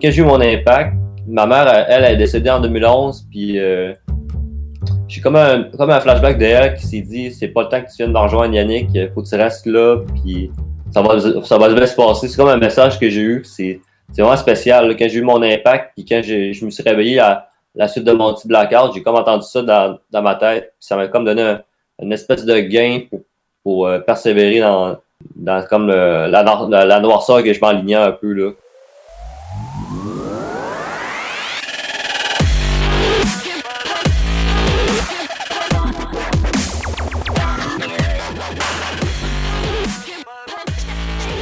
quand j'ai eu mon impact, ma mère, elle, est décédée en 2011, puis euh, j'ai comme un, comme un flashback de elle qui s'est dit c'est pas le temps que tu viennes de rejoindre Yannick, faut que tu restes là, puis ça va, ça va bien se passer. C'est comme un message que j'ai eu, c'est vraiment spécial. Quand j'ai eu mon impact, puis quand je me suis réveillé à la suite de mon petit blackout, j'ai comme entendu ça dans, dans ma tête, puis ça m'a comme donné une espèce de gain pour, pour euh, persévérer dans, dans comme la, la, noirceur que je m'alignais un peu là.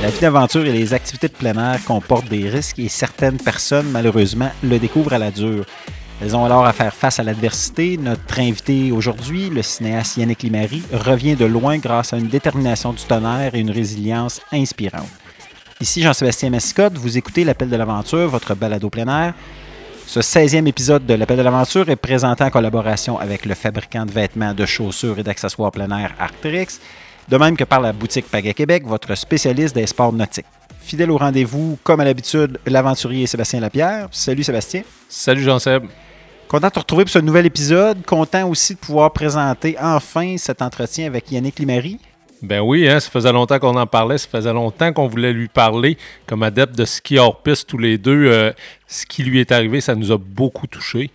La vie d'aventure et les activités de plein air comportent des risques et certaines personnes, malheureusement, le découvrent à la dure. Elles ont alors à faire face à l'adversité. Notre invité aujourd'hui, le cinéaste Yannick Limary, revient de loin grâce à une détermination du tonnerre et une résilience inspirante. Ici Jean-Sébastien Mascotte, vous écoutez L'Appel de l'Aventure, votre balado plein air. Ce 16e épisode de L'Appel de l'Aventure est présenté en collaboration avec le fabricant de vêtements, de chaussures et d'accessoires plein air Arcteryx de même que par la boutique Paga Québec, votre spécialiste des sports nautiques. Fidèle au rendez-vous, comme à l'habitude, l'aventurier Sébastien Lapierre. Salut Sébastien. Salut Jean-Seb. Content de te retrouver pour ce nouvel épisode. Content aussi de pouvoir présenter enfin cet entretien avec Yannick Limary. Ben oui, hein, ça faisait longtemps qu'on en parlait, ça faisait longtemps qu'on voulait lui parler comme adepte de ski hors piste tous les deux. Euh, ce qui lui est arrivé, ça nous a beaucoup touchés.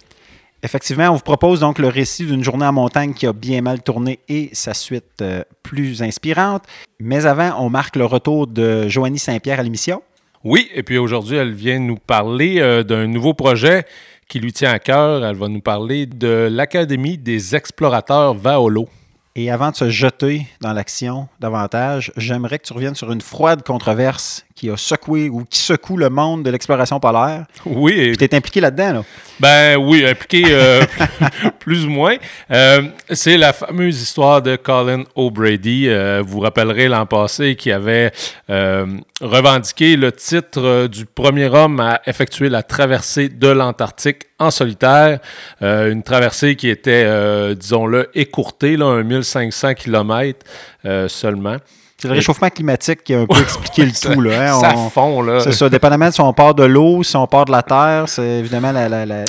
Effectivement, on vous propose donc le récit d'une journée en montagne qui a bien mal tourné et sa suite euh, plus inspirante. Mais avant, on marque le retour de Joanie Saint-Pierre à l'émission. Oui, et puis aujourd'hui, elle vient nous parler euh, d'un nouveau projet qui lui tient à cœur. Elle va nous parler de l'Académie des explorateurs Vaolo. Et avant de se jeter dans l'action davantage, j'aimerais que tu reviennes sur une froide controverse qui a secoué ou qui secoue le monde de l'exploration polaire. Oui. Tu es impliqué là-dedans, là. Ben oui, impliqué euh, plus ou moins. Euh, c'est la fameuse histoire de Colin O'Brady. Euh, vous vous rappellerez l'an passé qui avait revendiqué le titre du premier homme à effectuer la traversée de l'Antarctique en solitaire. une traversée qui était, disons-le, écourtée, là, 1500 km seulement. C'est le réchauffement climatique qui a un peu expliqué le tout. Là, hein. Ça fond, là. C'est ça. Dépendamment de si on part de l'eau, si on part de la terre, c'est évidemment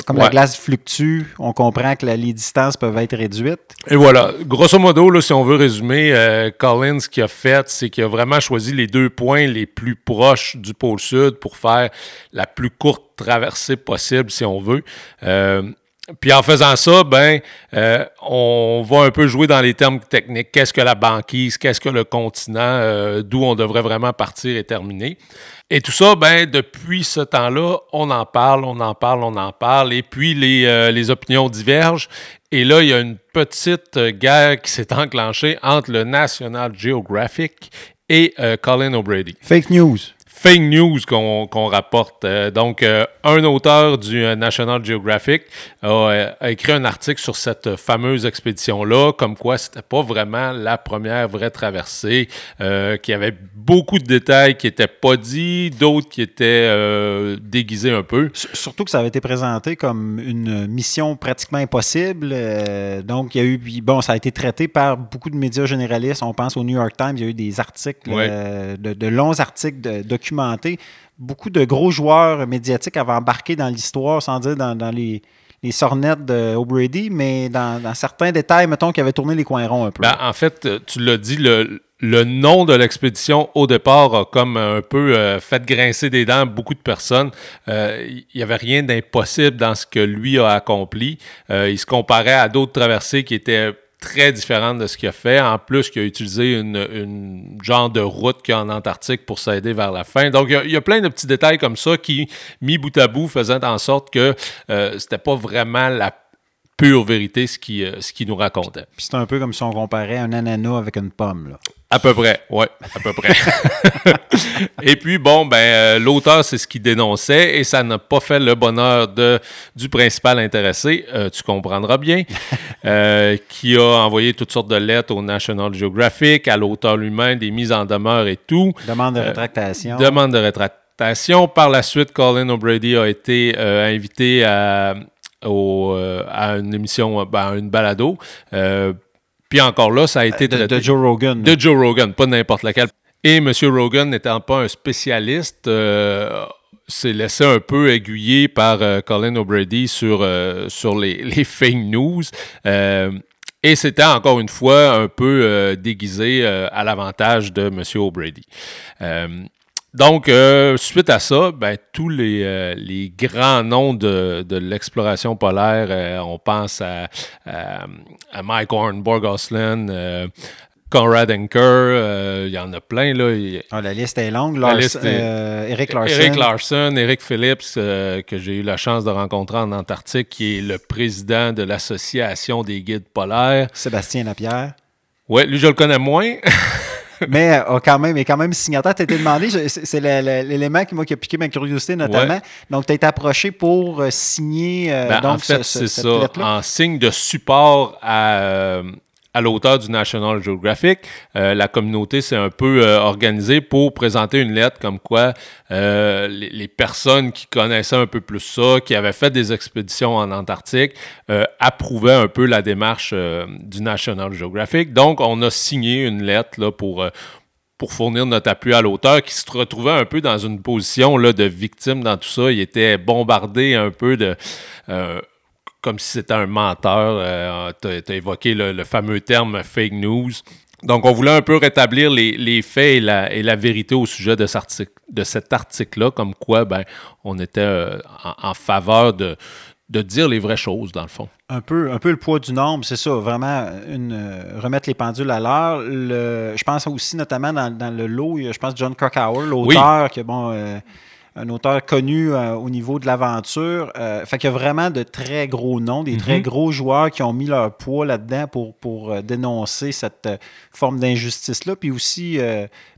comme la glace fluctue, on comprend que les distances peuvent être réduites. Et voilà. Grosso modo, là, si on veut résumer, euh, Collins, ce qu'il a fait, c'est qu'il a vraiment choisi les deux points les plus proches du pôle sud pour faire la plus courte traversée possible, si on veut. Euh, puis en faisant ça, ben, euh, on va un peu jouer dans les termes techniques. Qu'est-ce que la banquise? Qu'est-ce que le continent? Euh, d'où on devrait vraiment partir et terminer. Et tout ça, ben, depuis ce temps-là, on en parle, on en parle, on en parle. Et puis les, euh, les opinions divergent. Et là, il y a une petite guerre qui s'est enclenchée entre le National Geographic et Colin O'Brady. Fake news fake news qu'on rapporte. Euh, donc, euh, un auteur du euh, National Geographic a, écrit un article sur cette fameuse expédition-là, comme quoi c'était pas vraiment la première vraie traversée, qu'il y avait beaucoup de détails qui n'étaient pas dits, d'autres qui étaient déguisés un peu. Surtout que ça avait été présenté comme une mission pratiquement impossible. donc, il y a eu, bon, ça a été traité par beaucoup de médias généralistes. On pense au New York Times, il y a eu des articles, de, de, longs articles de, documents Beaucoup de gros joueurs médiatiques avaient embarqué dans l'histoire, sans dire dans, les, les sornettes d'O'Brady, mais dans, certains détails, mettons, qui avaient tourné les coins ronds un peu. Ben, en fait, tu l'as dit, le, nom de l'expédition au départ a comme un peu euh, fait grincer des dents beaucoup de personnes. Euh, il n'y avait rien d'impossible dans ce que lui a accompli. Euh, il se comparait à d'autres traversées qui étaient très différente de ce qu'il a fait. En plus, qu'il a utilisé une, genre de route qu'il y a en Antarctique pour s'aider vers la fin. Donc, il y, a, plein de petits détails comme ça qui, mis bout à bout, faisaient en sorte que euh, c'était pas vraiment la pure vérité ce qui, euh, ce qui nous racontait. Puis c'est un peu comme si on comparait un ananas avec une pomme. Là. À peu près, oui, à peu près. et puis, bon, ben, euh, l'auteur, c'est ce qu'il dénonçait et ça n'a pas fait le bonheur de, du principal intéressé, euh, tu comprendras bien, qui a envoyé toutes sortes de lettres au National Geographic, à l'auteur lui-même, des mises en demeure et tout. Demande de rétractation. demande de rétractation. Par la suite, Colin O'Brady a été invité à euh, à une émission, euh, ben, une balado. Euh, puis encore là, ça a été de, Joe Rogan. De Joe Rogan, pas n'importe laquelle. Et M. Rogan, n'étant pas un spécialiste, s'est laissé un peu aiguiller par Colin O'Brady sur, sur les, les, fake news. Et c'était encore une fois un peu déguisé à l'avantage de M. O'Brady. Donc, euh, suite à ça, ben, tous les, euh, les grands noms de, de l'exploration polaire, euh, on pense à, à, Mike Hornborg Osland, Conrad Anker, il y en a plein. Là. Ah, la liste est longue. Lars, Eric Larson. Eric Larson, Eric Phillips, que j'ai eu la chance de rencontrer en Antarctique, qui est le président de l'Association des guides polaires. Sébastien Lapierre. Oui, lui, je le connais moins. mais euh, quand même, est quand même signataire. Tu été demandé, c'est l'élément qui m'a piqué ma curiosité notamment. Donc, tu as été approché pour euh, signer. Euh, ben, en fait, c'est ça. En signe de support à, à l'auteur du National Geographic. Euh, la communauté s'est un peu euh, organisée pour présenter une lettre comme quoi euh, les, personnes qui connaissaient un peu plus ça, qui avaient fait des expéditions en Antarctique, approuvaient un peu la démarche du National Geographic. Donc, on a signé une lettre là, pour pour fournir notre appui à l'auteur qui se retrouvait un peu dans une position là, de victime dans tout ça. Il était bombardé un peu de comme si c'était un menteur. Euh, tu as, évoqué le, fameux terme fake news. Donc, on voulait un peu rétablir les, faits et la, vérité au sujet de, cet article-là, comme quoi ben, on était euh, en, faveur de, dire les vraies choses, dans le fond. Un peu, un peu le poids du nombre, c'est ça, vraiment une, euh, remettre les pendules à l'heure. Je pense aussi notamment dans, le lot, je pense John Krakauer, l'auteur, qui bon un auteur connu euh, au niveau de l'aventure. Euh, fait qu'il y a vraiment de très gros noms, des très mhm. gros joueurs qui ont mis leur poids là-dedans pour, pour euh, dénoncer cette forme d'injustice-là, puis aussi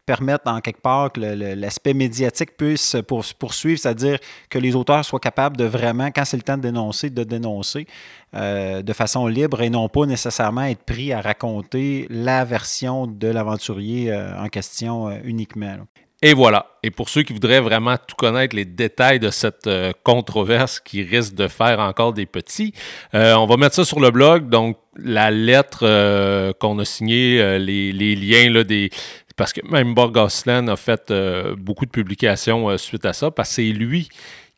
permettre en quelque part que l'aspect médiatique puisse poursuivre, c'est-à-dire que les auteurs soient capables de vraiment, quand c'est le temps de dénoncer, de dénoncer de façon libre et non pas nécessairement être pris à raconter la version de l'aventurier en question uniquement. Et voilà. Et pour ceux qui voudraient vraiment tout connaître les détails de cette euh, controverse qui risque de faire encore des petits, euh, on va mettre ça sur le blog. Donc, la lettre euh, qu'on a signée, les, liens là, des. Parce que même Borg a fait beaucoup de publications suite à ça, parce que c'est lui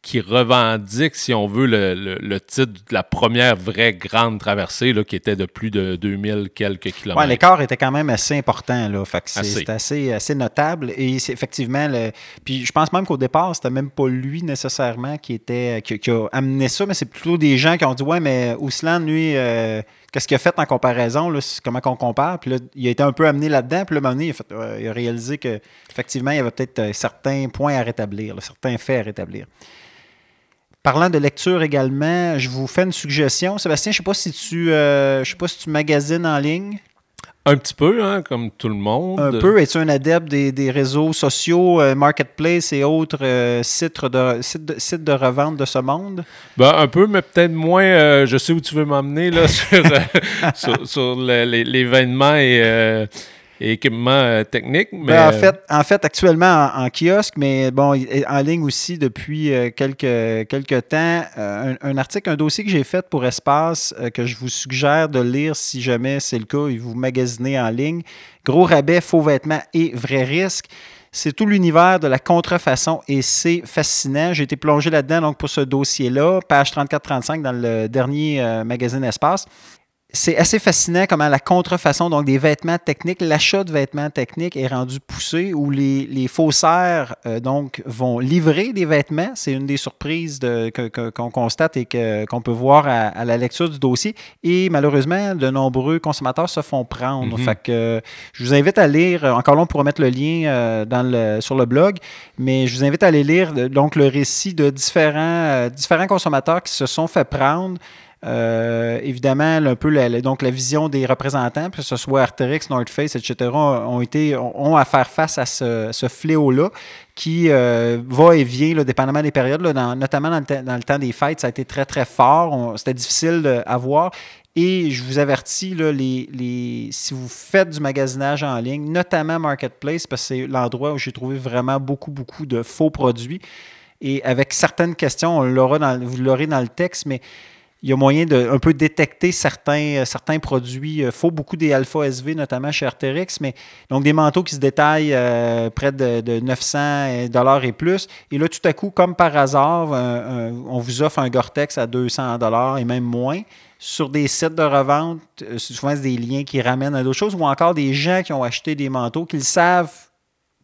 qui revendique, si on veut, le, titre de la première vraie grande traversée, là, qui était de plus de 2000 quelques kilomètres. Oui, l'écart était quand même assez important. Là, c'est assez. assez, notable. Et effectivement, le, puis je pense même qu'au départ, c'était même pas lui nécessairement qui, était, qui, a amené ça, mais c'est plutôt des gens qui ont dit Ouais, mais Ouslan, lui, euh, qu'est-ce qu'il a fait en comparaison là, Comment qu'on compare? Puis là, il a été un peu amené là-dedans. Puis là, il a, il a réalisé qu'effectivement, il y avait peut-être euh, certains points à rétablir, certains faits à rétablir. Parlant de lecture également, je vous fais une suggestion. Sébastien, je ne sais pas si tu euh, je sais pas si tu magasines en ligne. Un petit peu, hein, comme tout le monde. Un peu. Es-tu un adepte des, réseaux sociaux, euh, Marketplace et autres euh, sites, de, sites, de, revente de ce monde? Ben, un peu, mais peut-être moins. je sais où tu veux m'emmener là, sur, sur, l'événement et équipement euh, technique. Ben, mais... en, fait, en fait, actuellement en, kiosque, mais bon, en ligne aussi depuis euh, quelques, quelques temps, euh, un, article, un dossier que j'ai fait pour Espace, que je vous suggère de lire si jamais c'est le cas et vous magasinez en ligne. Gros rabais, faux vêtements et vrais risques. C'est tout l'univers de la contrefaçon et c'est fascinant. J'ai été plongé là-dedans donc pour ce dossier-là, page 34-35 dans le dernier magazine Espace c'est assez fascinant comment la contrefaçon, donc des vêtements techniques, l'achat de vêtements techniques est rendu poussé où les, les faussaires euh, donc, vont livrer des vêtements. C'est une des surprises de, qu'on constate et qu'on peut voir à, la lecture du dossier. Et malheureusement, de nombreux consommateurs se font prendre. Mm-hmm. Fait que, je vous invite à lire, encore là, on pourra mettre le lien euh, dans le, sur le blog, mais je vous invite à aller lire donc, le récit de différents, euh, différents consommateurs qui se sont fait prendre. Euh, évidemment, un peu la, donc la vision des représentants, que ce soit Arterix, North Face, etc., ont, été, ont à faire face à ce, fléau-là qui euh, va et vient, dépendamment des périodes, notamment dans le, temps des fêtes, ça a été très, très fort. C'était difficile à voir. Et je vous avertis, si vous faites du magasinage en ligne, notamment Marketplace, parce que c'est l'endroit où j'ai trouvé vraiment beaucoup, beaucoup de faux produits. Et avec certaines questions, on l'aura vous l'aurez dans le texte, mais il y a moyen de un peu détecter certains, certains produits. Il faut beaucoup des alpha SV, notamment chez Arterix, mais donc des manteaux qui se détaillent près de, de, 900 dollars et plus. Et là, tout à coup, comme par hasard, on vous offre un Gore-Tex à 200 dollars et même moins sur des sites de revente, souvent c'est des liens qui ramènent à d'autres choses, ou encore des gens qui ont acheté des manteaux qu'ils savent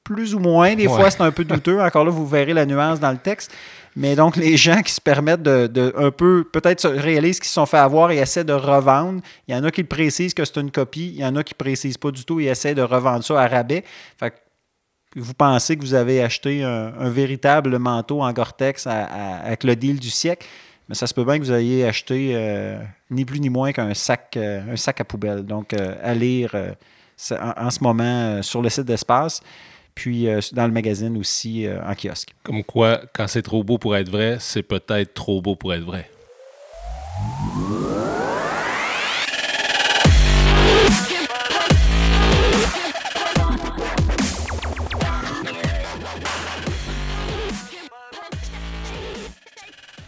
plus ou moins. Des fois, c'est un peu douteux. Encore là, vous verrez la nuance dans le texte. Mais donc, les gens qui se permettent de, un peu, peut-être réalisent qu'ils se sont fait avoir et essaient de revendre. Il y en a qui précisent que c'est une copie. Il y en a qui ne précisent pas du tout et essaient de revendre ça à rabais. Fait que vous pensez que vous avez acheté un, véritable manteau en Gore-Tex avec le deal du siècle. Mais ça se peut bien que vous ayez acheté euh, ni plus ni moins qu'un sac, euh, un sac à poubelle. Donc, euh, à lire en, ce moment sur le site d'Espace puis dans le magazine aussi en kiosque. Comme quoi, quand c'est trop beau pour être vrai, c'est peut-être trop beau pour être vrai.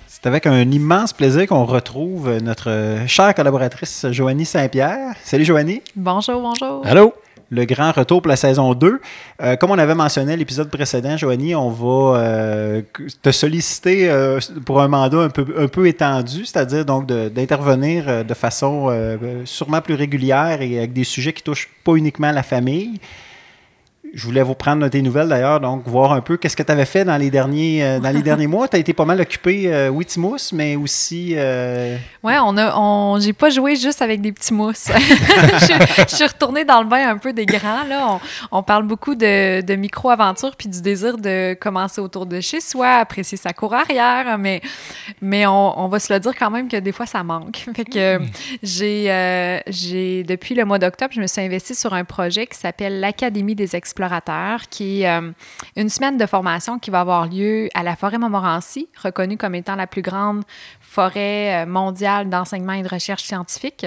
C'est avec un immense plaisir qu'on retrouve notre chère collaboratrice Joanie Saint-Pierre. Salut Joanie. Bonjour, bonjour. Allô? Le grand retour pour la saison 2. Euh, comme on avait mentionné l'épisode précédent, Joanie, on va euh, te solliciter euh, pour un mandat un peu, un peu étendu, c'est-à-dire donc d'intervenir de, façon sûrement plus régulière et avec des sujets qui touchent pas uniquement la famille. Je voulais vous prendre tes nouvelles d'ailleurs, donc voir un peu qu'est-ce que tu avais fait dans les derniers, euh, dans les derniers mois. Tu as été pas mal occupé, euh, oui, Timous, mais aussi. Euh... Ouais, on a, on, j'ai pas joué juste avec des petits mousses. je, suis retournée dans le bain un peu des grands. Là. On, parle beaucoup de, de micro-aventure puis du désir de commencer autour de chez soi, apprécier sa cour arrière, mais, mais on, va se le dire quand même que des fois ça manque. Fait que mm. j'ai, euh, j'ai, depuis le mois d'octobre, je me suis investie sur un projet qui s'appelle l'Académie des experts qui est euh, une semaine de formation qui va avoir lieu à la forêt Montmorency, reconnue comme étant la plus grande forêt euh, mondiale d'enseignement et de recherche scientifique.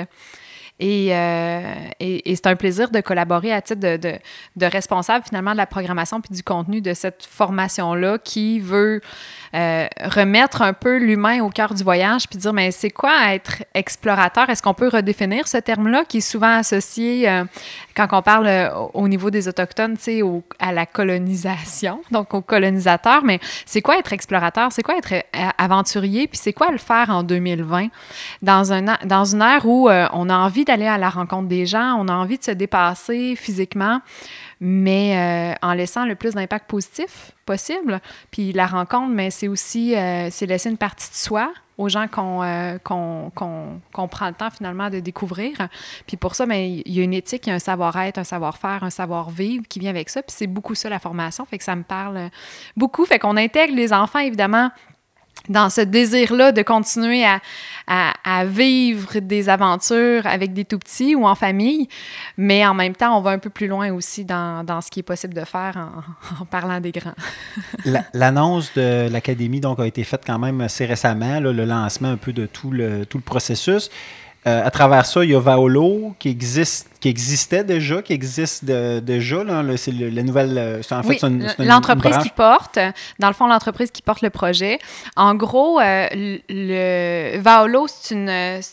Euh, et, c'est un plaisir de collaborer à titre de, responsable finalement de la programmation puis du contenu de cette formation-là qui veut euh, remettre un peu l'humain au cœur du voyage puis dire mais c'est quoi être explorateur? Est-ce qu'on peut redéfinir ce terme-là qui est souvent associé euh, quand on parle au niveau des autochtones tu sais à la colonisation donc aux colonisateurs mais c'est quoi être explorateur? C'est quoi être aventurier? Puis c'est quoi le faire en 2020 dans un dans une ère où on a envie d'aller à la rencontre des gens on a envie de se dépasser physiquement mais euh, en laissant le plus d'impact positif possible. Puis la rencontre, mais c'est aussi euh, c'est laisser une partie de soi aux gens euh, qu'on qu'on prend le temps finalement de découvrir. Puis pour ça, mais il y a une éthique, il y a un savoir-être, un savoir-faire, un savoir-vivre qui vient avec ça. Puis c'est beaucoup ça la formation, fait que ça me parle beaucoup. Fait qu'on intègre les enfants évidemment dans ce désir-là de continuer à, à, vivre des aventures avec des tout-petits ou en famille, mais en même temps, on va un peu plus loin aussi dans, dans ce qui est possible de faire en, parlant des grands. L'annonce de l'Académie donc, a été faite quand même assez récemment, le lancement un peu de tout le, tout le processus. Euh, à travers ça, il y a Vaolo qui existe qui existait déjà, qui existe déjà. c'est la nouvelle. Euh, en fait, oui, l'entreprise qui porte, dans le fond, l'entreprise qui porte le projet. En gros, euh, le Vaolo, c'est une,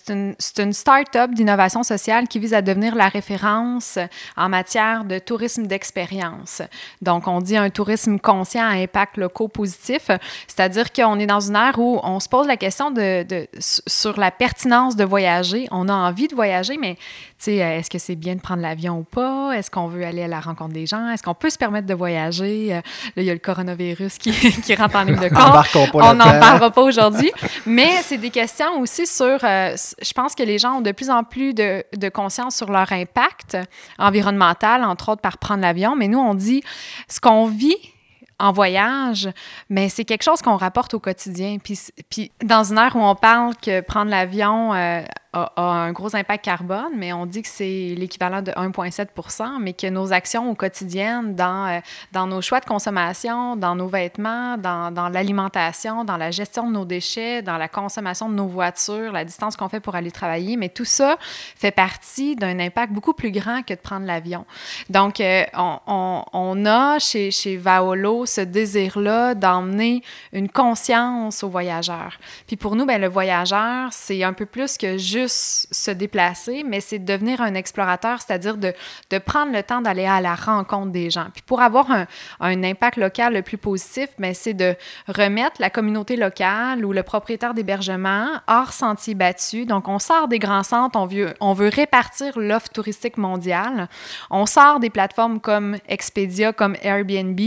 une, une start-up d'innovation sociale qui vise à devenir la référence en matière de tourisme d'expérience. Donc, on dit un tourisme conscient à impact locaux positif, c'est-à-dire qu'on est dans une ère où on se pose la question de, de sur la pertinence de voyager. On a envie de voyager, mais est-ce que c'est bien de prendre l'avion ou pas? Est-ce qu'on veut aller à la rencontre des gens? Est-ce qu'on peut se permettre de voyager? Euh, là, il y a le coronavirus qui, qui rentre en ligne de compte. On n'en parlera pas aujourd'hui. Mais c'est des questions aussi sur... Euh, je pense que les gens ont de plus en plus de, de conscience sur leur impact environnemental, entre autres par prendre l'avion. Mais nous, on dit ce qu'on vit en voyage, mais c'est quelque chose qu'on rapporte au quotidien. Puis, puis dans une ère où on parle que prendre l'avion a, un gros impact carbone, mais on dit que c'est l'équivalent de 1,7% mais que nos actions au quotidien, dans, euh, dans nos choix de consommation, dans nos vêtements, dans, dans l'alimentation, dans la gestion de nos déchets, dans la consommation de nos voitures, la distance qu'on fait pour aller travailler, mais tout ça fait partie d'un impact beaucoup plus grand que de prendre l'avion. Donc, euh, on, on, on, a chez, chez Vaolo ce désir-là d'emmener une conscience aux voyageurs. Puis pour nous, ben, le voyageur, c'est un peu plus que juste se déplacer, mais c'est devenir un explorateur, c'est-à-dire de, de, prendre le temps d'aller à la rencontre des gens. Puis pour avoir un, un impact local le plus positif, ben, c'est de remettre la communauté locale ou le propriétaire d'hébergement hors sentier battu. Donc, on sort des grands centres, on veut, on veut répartir l'offre touristique mondiale. On sort des plateformes comme Expedia, comme Airbnb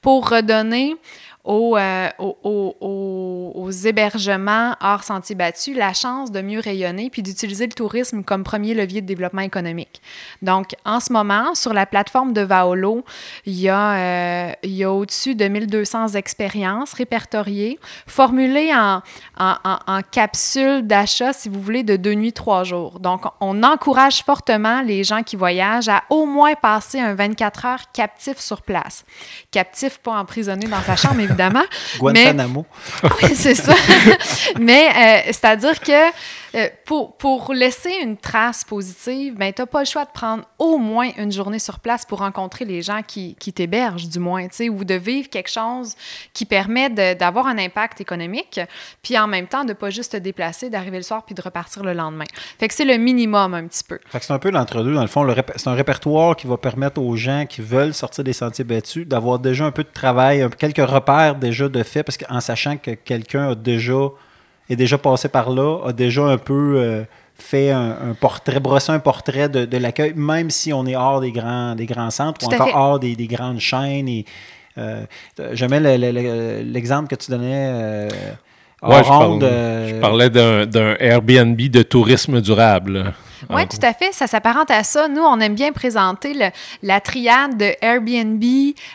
pour redonner euh, aux, hébergements hors sentiers battus la chance de mieux rayonner puis d'utiliser le tourisme comme premier levier de développement économique. Donc, en ce moment, sur la plateforme de Vaolo, il y a, euh, a au-dessus de 1200 expériences répertoriées, formulées en, en, en, capsules d'achat, si vous voulez, de deux nuits, trois jours. Donc, on encourage fortement les gens qui voyagent à au moins passer un 24 heures captif sur place. Captif, pas emprisonné dans sa chambre, évidemment. Guantanamo. Mais, oui, c'est ça. Mais euh, c'est-à-dire que euh, pour, pour, laisser une trace positive, ben, tu n'as pas le choix de prendre au moins une journée sur place pour rencontrer les gens qui, qui t'hébergent, du moins, ou de vivre quelque chose qui permet d'avoir un impact économique, puis en même temps de pas juste te déplacer, d'arriver le soir puis de repartir le lendemain. Fait que c'est le minimum un petit peu. Fait que c'est un peu l'entre-deux, dans le fond. C'est un répertoire qui va permettre aux gens qui veulent sortir des sentiers battus d'avoir déjà un peu de travail, quelques repères déjà de fait, parce qu'en sachant que quelqu'un a déjà est déjà passé par là, a déjà un peu euh, fait un, portrait, brossé un portrait de, l'accueil, même si on est hors des grands, des grands centres ou encore hors des, grandes chaînes. Et, euh, J'aimais l'exemple que tu donnais. Euh, je, parlais d'un Airbnb de tourisme durable. Oui, tout à fait. Ça s'apparente à ça. Nous, on aime bien présenter le, la triade de Airbnb,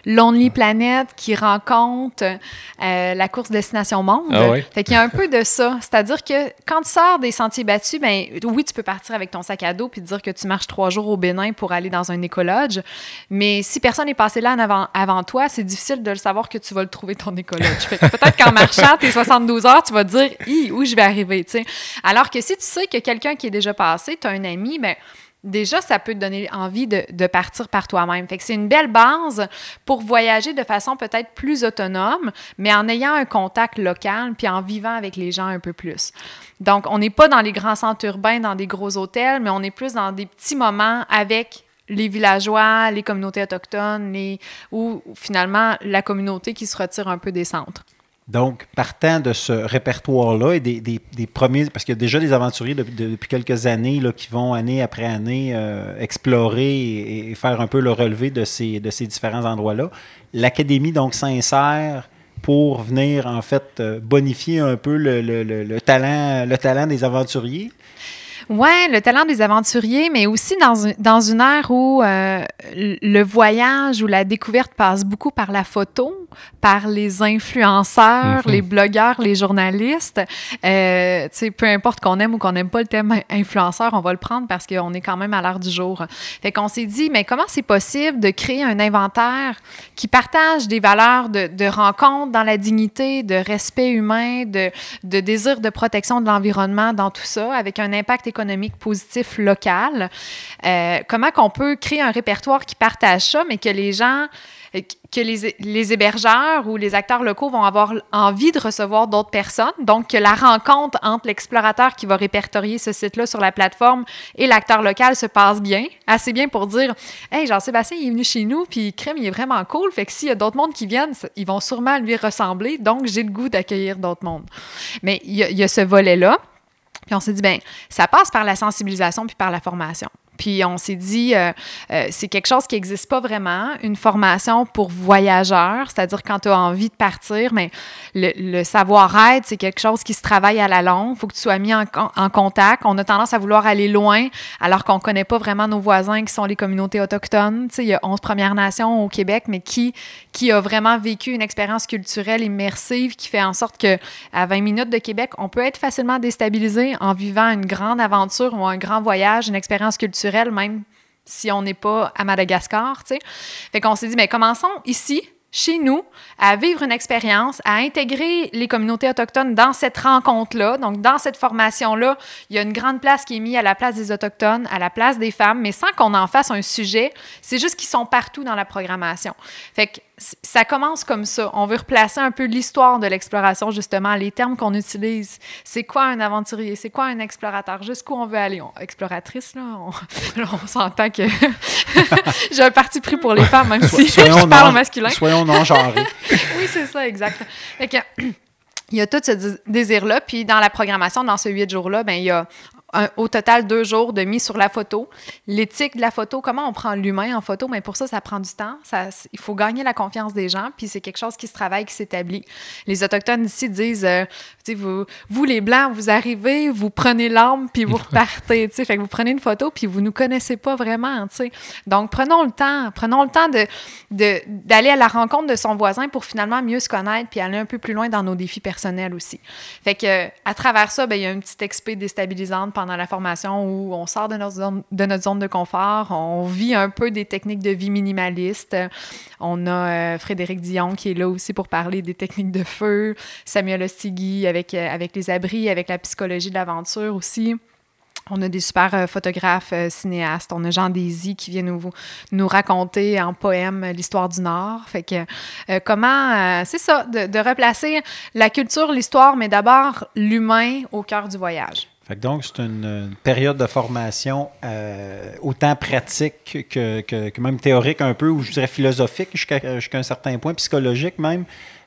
Lonely Planet qui rencontre euh, la course Destination Monde. Ah Fait qu'il y a un peu de ça. C'est-à-dire que quand tu sors des sentiers battus, ben oui, tu peux partir avec ton sac à dos puis te dire que tu marches trois jours au Bénin pour aller dans un écologe. Mais si personne n'est passé là avant, avant toi, c'est difficile de le savoir que tu vas le trouver ton écologe. peut-être qu'en marchant tes 72 heures, tu vas te dire, où je vais arriver, tu sais. Alors que si tu sais que quelqu'un qui est déjà passé, tu as un ami, ben, déjà, ça peut te donner envie de, partir par toi-même. Fait que c'est une belle base pour voyager de façon peut-être plus autonome, mais en ayant un contact local puis en vivant avec les gens un peu plus. Donc, on n'est pas dans les grands centres urbains, dans des gros hôtels, mais on est plus dans des petits moments avec les villageois, les communautés autochtones, ou finalement la communauté qui se retire un peu des centres. Donc, partant de ce répertoire-là et des, des, premiers, parce qu'il y a déjà des aventuriers depuis quelques années là, qui vont année après année euh, explorer et, faire un peu le relevé de ces, de ces différents endroits-là, l'Académie donc s'insère pour venir en fait euh, bonifier un peu le, le, le, talent, le talent des aventuriers. Oui, le talent des aventuriers, mais aussi dans, dans une ère où euh, le voyage ou la découverte passe beaucoup par la photo, par les influenceurs, mhm. les blogueurs, les journalistes. Euh, peu importe qu'on aime ou qu'on n'aime pas le thème influenceur, on va le prendre parce qu'on est quand même à l'heure du jour. Fait qu'on s'est dit, mais comment c'est possible de créer un inventaire qui partage des valeurs de, de rencontre dans la dignité, de respect humain, de, de désir de protection de l'environnement dans tout ça, avec un impact économique positif local? Euh, comment qu'on peut créer un répertoire qui partage ça, mais que les gens que les, hébergeurs ou les acteurs locaux vont avoir envie de recevoir d'autres personnes. Donc, que la rencontre entre l'explorateur qui va répertorier ce site-là sur la plateforme et l'acteur local se passe bien, assez bien pour dire Hey, Jean-Sébastien, il est venu chez nous, puis Crème, il est vraiment cool. Fait que s'il y a d'autres mondes qui viennent, ils vont sûrement lui ressembler. Donc, j'ai le goût d'accueillir d'autres mondes. Mais il y, a, il y a ce volet-là. Puis on s'est dit, ben ça passe par la sensibilisation puis par la formation. Puis on s'est dit, euh, euh, c'est quelque chose qui n'existe pas vraiment, une formation pour voyageurs, c'est-à-dire quand tu as envie de partir, mais le, savoir-être, c'est quelque chose qui se travaille à la longue. Il faut que tu sois mis en, contact. On a tendance à vouloir aller loin alors qu'on ne connaît pas vraiment nos voisins qui sont les communautés autochtones. Il y a 11 Premières Nations au Québec, mais qui, qui a vraiment vécu une expérience culturelle immersive qui fait en sorte que à 20 minutes de Québec, on peut être facilement déstabilisé en vivant une grande aventure ou un grand voyage, une expérience culturelle même si on n'est pas à Madagascar, tu sais. Fait qu'on s'est dit, mais commençons ici, chez nous, à vivre une expérience, à intégrer les communautés autochtones dans cette rencontre-là. Donc, dans cette formation-là, il y a une grande place qui est mise à la place des Autochtones, à la place des femmes, mais sans qu'on en fasse un sujet. C'est juste qu'ils sont partout dans la programmation. Fait que ça commence comme ça. On veut replacer un peu l'histoire de l'exploration, justement, les termes qu'on utilise. C'est quoi un aventurier? C'est quoi un explorateur? Jusqu'où on veut aller? exploratrice, là, on, s'entend que j'ai un parti pris pour les femmes, même si je parle au masculin. Soyons non-genrés. oui, c'est ça, exact. Fait que, il y a tout ce désir-là. Puis dans la programmation, dans ce huit jours-là, ben, il y a au total deux jours de mise sur la photo. L'éthique de la photo, comment on prend l'humain en photo, mais pour ça, ça prend du temps. Ça, il faut gagner la confiance des gens, puis c'est quelque chose qui se travaille, qui s'établit. Les Autochtones ici disent, euh, vous, vous, les Blancs, vous arrivez, vous prenez l'arme, puis vous repartez. fait que vous prenez une photo, puis vous ne nous connaissez pas vraiment. sais. Donc, prenons le temps. Prenons le temps d'aller de, d'aller à la rencontre de son voisin pour finalement mieux se connaître, puis aller un peu plus loin dans nos défis personnels aussi. Fait que à travers ça, ben, il y a une petite expé déstabilisante pendant la formation où on sort de notre, zone, de confort, on vit un peu des techniques de vie minimalistes. On a euh, Frédéric Dion qui est là aussi pour parler des techniques de feu, Samuel Ostigui avec, euh, avec les abris, avec la psychologie de l'aventure aussi. On a des super euh, photographes, cinéastes. On a Jean Désy qui vient nous, nous raconter en poème l'histoire du Nord. Fait que comment, c'est ça, de, replacer la culture, l'histoire, mais d'abord l'humain au cœur du voyage donc, c'est une, période de formation euh, autant pratique que, que, même théorique un peu, ou je dirais philosophique jusqu'à un certain point, psychologique même.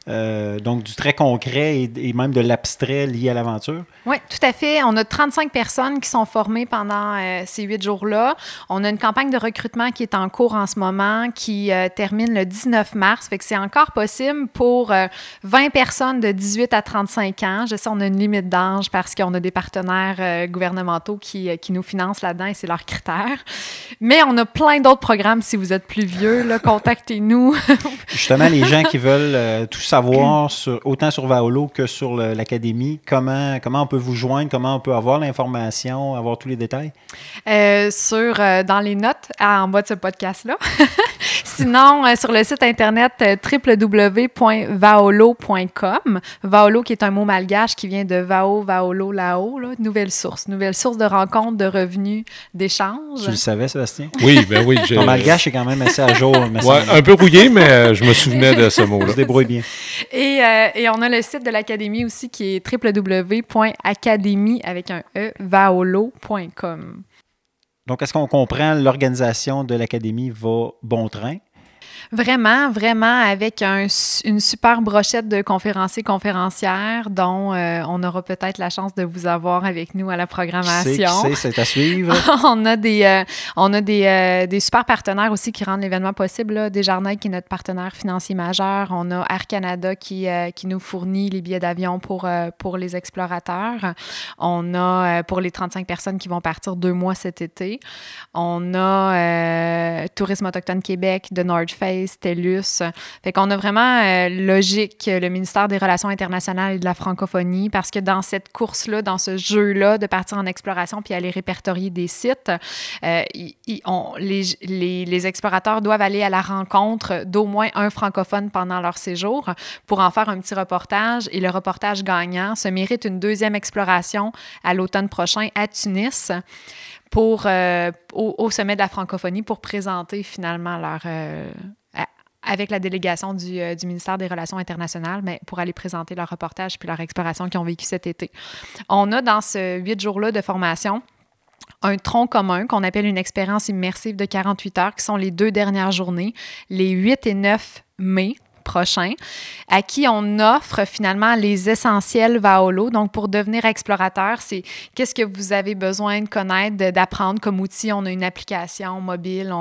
Euh, donc, du très concret et, même de l'abstrait lié à l'aventure? Oui, tout à fait. On a 35 personnes qui sont formées pendant euh, ces huit jours-là. On a une campagne de recrutement qui est en cours en ce moment, qui euh, termine le 19 mars. Fait que c'est encore possible pour 20 personnes de 18 à 35 ans. Je sais, on a une limite d'âge parce qu'on a des partenaires gouvernementaux qui, qui, nous financent là-dedans et c'est leur critère. Mais on a plein d'autres programmes si vous êtes plus vieux. Contactez-nous. Justement, les gens qui veulent tout savoir sur, autant sur Vaolo que sur l'académie, comment, comment on peut vous joindre, comment on peut avoir l'information, avoir tous les détails? Euh, sur, euh, dans les notes en bas de ce podcast-là. Sinon, euh, sur le site internet www.vaolo.com. Vaolo qui est un mot malgache qui vient de Vao, Vaolo, Lao, là, nouvelle source. Nouvelle source de rencontres, de revenus, d'échanges. Tu le savais, Sébastien? Oui, ben oui. Ton malgache est quand même assez à jour. Ouais, un peu rouillé, mais je me souvenais de ce mot-là. Je débrouille bien. Et, euh, et, on a le site de l'Académie aussi qui est www.académie avec un e vaolo.com. Donc, est-ce qu'on comprend l'organisation de l'Académie va bon train? Vraiment, vraiment, avec une super brochette de conférenciers, conférencières, dont euh, on aura peut-être la chance de vous avoir avec nous à la programmation. c'est à suivre. on a des, euh, on a des, euh, des, super partenaires aussi qui rendent l'événement possible. Là. Desjardins, qui est notre partenaire financier majeur. On a Air Canada qui, qui nous fournit les billets d'avion pour, pour les explorateurs. On a pour les 35 personnes qui vont partir deux mois cet été. On a Tourisme Autochtone Québec de Nord Face TELUS. Fait qu'on a vraiment euh, logique le ministère des Relations internationales et de la francophonie parce que dans cette course-là, dans ce jeu-là de partir en exploration puis aller répertorier des sites, euh, les, explorateurs doivent aller à la rencontre d'au moins un francophone pendant leur séjour pour en faire un petit reportage et le reportage gagnant se mérite une deuxième exploration à l'automne prochain à Tunis pour, euh, au, sommet de la francophonie pour présenter finalement leur, avec la délégation du, euh, du, ministère des Relations internationales, mais pour aller présenter leur reportage puis leur exploration qu'ils ont vécu cet été. On a dans ce huit jours-là de formation un tronc commun qu'on appelle une expérience immersive de 48 heures, qui sont les deux dernières journées, les 8 et 9 mai prochain, à qui on offre finalement les essentiels Vaolo. Donc, pour devenir explorateur, c'est qu'est-ce que vous avez besoin de connaître, d'apprendre comme outil? On a une application mobile,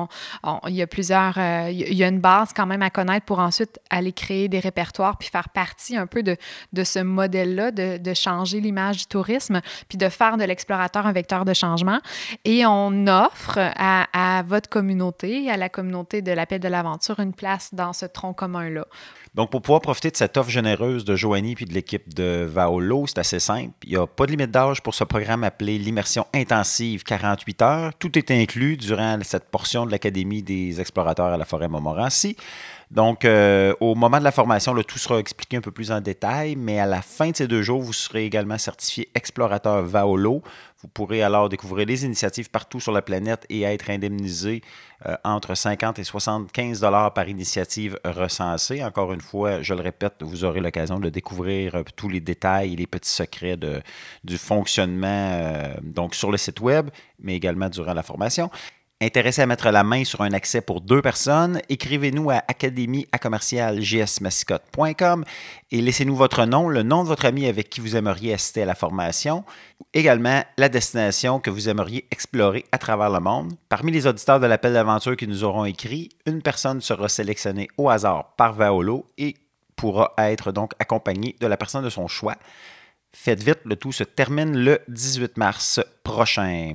il y a plusieurs, euh, il y a une base quand même à connaître pour ensuite aller créer des répertoires puis faire partie un peu de, ce modèle-là, de, de changer l'image du tourisme, puis de faire de l'explorateur un vecteur de changement. Et on offre à, à votre communauté, à la communauté de l'appel de l'aventure, une place dans ce tronc commun-là. Donc, pour pouvoir profiter de cette offre généreuse de Joanie puis de l'équipe de Vaolo, c'est assez simple. Il n'y a pas de limite d'âge pour ce programme appelé l'immersion intensive 48 heures. Tout est inclus durant cette portion de l'Académie des explorateurs à la forêt Montmorency. Donc, euh, au moment de la formation, tout sera expliqué un peu plus en détail, mais à la fin de ces deux jours, vous serez également certifié explorateur Vaolo. Vous pourrez alors découvrir les initiatives partout sur la planète et être indemnisé euh, entre 50 et 75 dollars par initiative recensée. Encore une fois, je le répète, vous aurez l'occasion de découvrir euh, tous les détails et les petits secrets du fonctionnement donc sur le site web, mais également durant la formation. Intéressé à mettre la main sur un accès pour deux personnes, écrivez-nous à académie.gsmascotte.com et laissez-nous votre nom, le nom de votre ami avec qui vous aimeriez assister à la formation, également la destination que vous aimeriez explorer à travers le monde. Parmi les auditeurs de l'appel d'aventure qui nous auront écrit, une personne sera sélectionnée au hasard par Vaolo et pourra être donc accompagnée de la personne de son choix. Faites vite, le tout se termine le 18 mars prochain.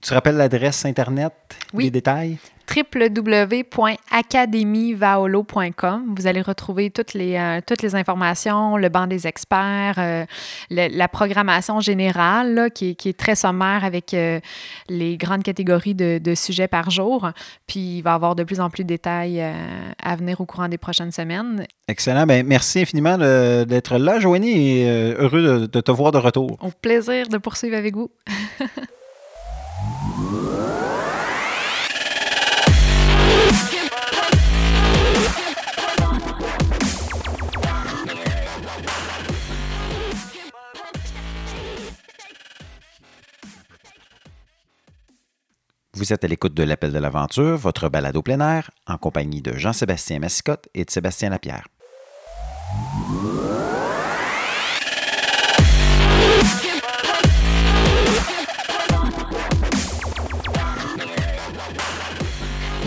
Tu rappelles l'adresse Internet, oui. les détails? www.academievaolo.com. Vous allez retrouver toutes les, euh, toutes les informations, le banc des experts, euh, la programmation générale qui, est très sommaire avec euh, les grandes catégories de, sujets par jour. Puis il va y avoir de plus en plus de détails à venir au courant des prochaines semaines. Excellent. Bien, merci infiniment d'être là, Joanie, et heureux de te voir de retour. Au plaisir de poursuivre avec vous. Vous êtes à l'écoute de l'Appel de l'Aventure, votre balado plein air, en compagnie de Jean-Sébastien Mascotte et de Sébastien Lapierre.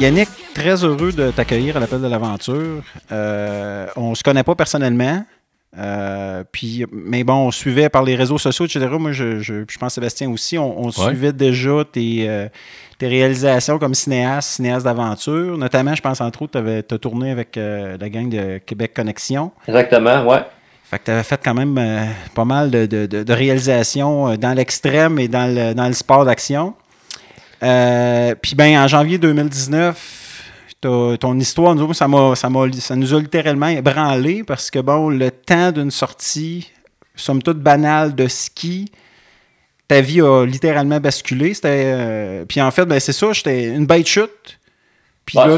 Yannick, très heureux de t'accueillir à l'appel de l'aventure. Euh, on ne se connaît pas personnellement. Euh, puis, mais bon, on suivait par les réseaux sociaux, etc. Moi, je, je, je pense Sébastien aussi, on, suivait déjà tes, euh, tes, réalisations comme cinéaste, cinéaste d'aventure. Notamment, je pense entre autres, tu as tourné avec la gang de Québec Connexion. Exactement, ouais. Fait que tu avais fait quand même pas mal de, de, de réalisations dans l'extrême et dans le, dans le sport d'action. Euh, puis ben en janvier 2019, ton histoire, nous, ça, ça, ça nous a littéralement ébranlé parce que bon, le temps d'une sortie, somme toute banale de ski, ta vie a littéralement basculé. Euh, puis en fait, ben, c'est ça, j'étais une bête chute. Puis là,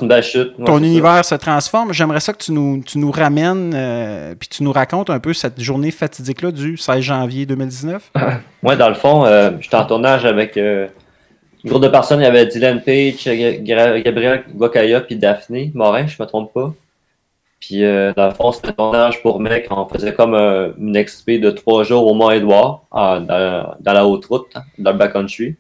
ton univers se transforme. J'aimerais ça que tu nous, tu nous ramènes, euh, puis tu nous racontes un peu cette journée fatidique-là du 16 janvier 2019. Moi, dans le fond, j'étais en tournage avec groupe de personnes, il y avait Dylan Page, Gabriel Gokaya, puis Daphné Morin, je me trompe pas. Puis euh, dans le fond, c'était un tournage pour mec. On faisait comme euh, une XP de trois jours au Mont-Édouard, dans, la haute route, hein, dans le backcountry.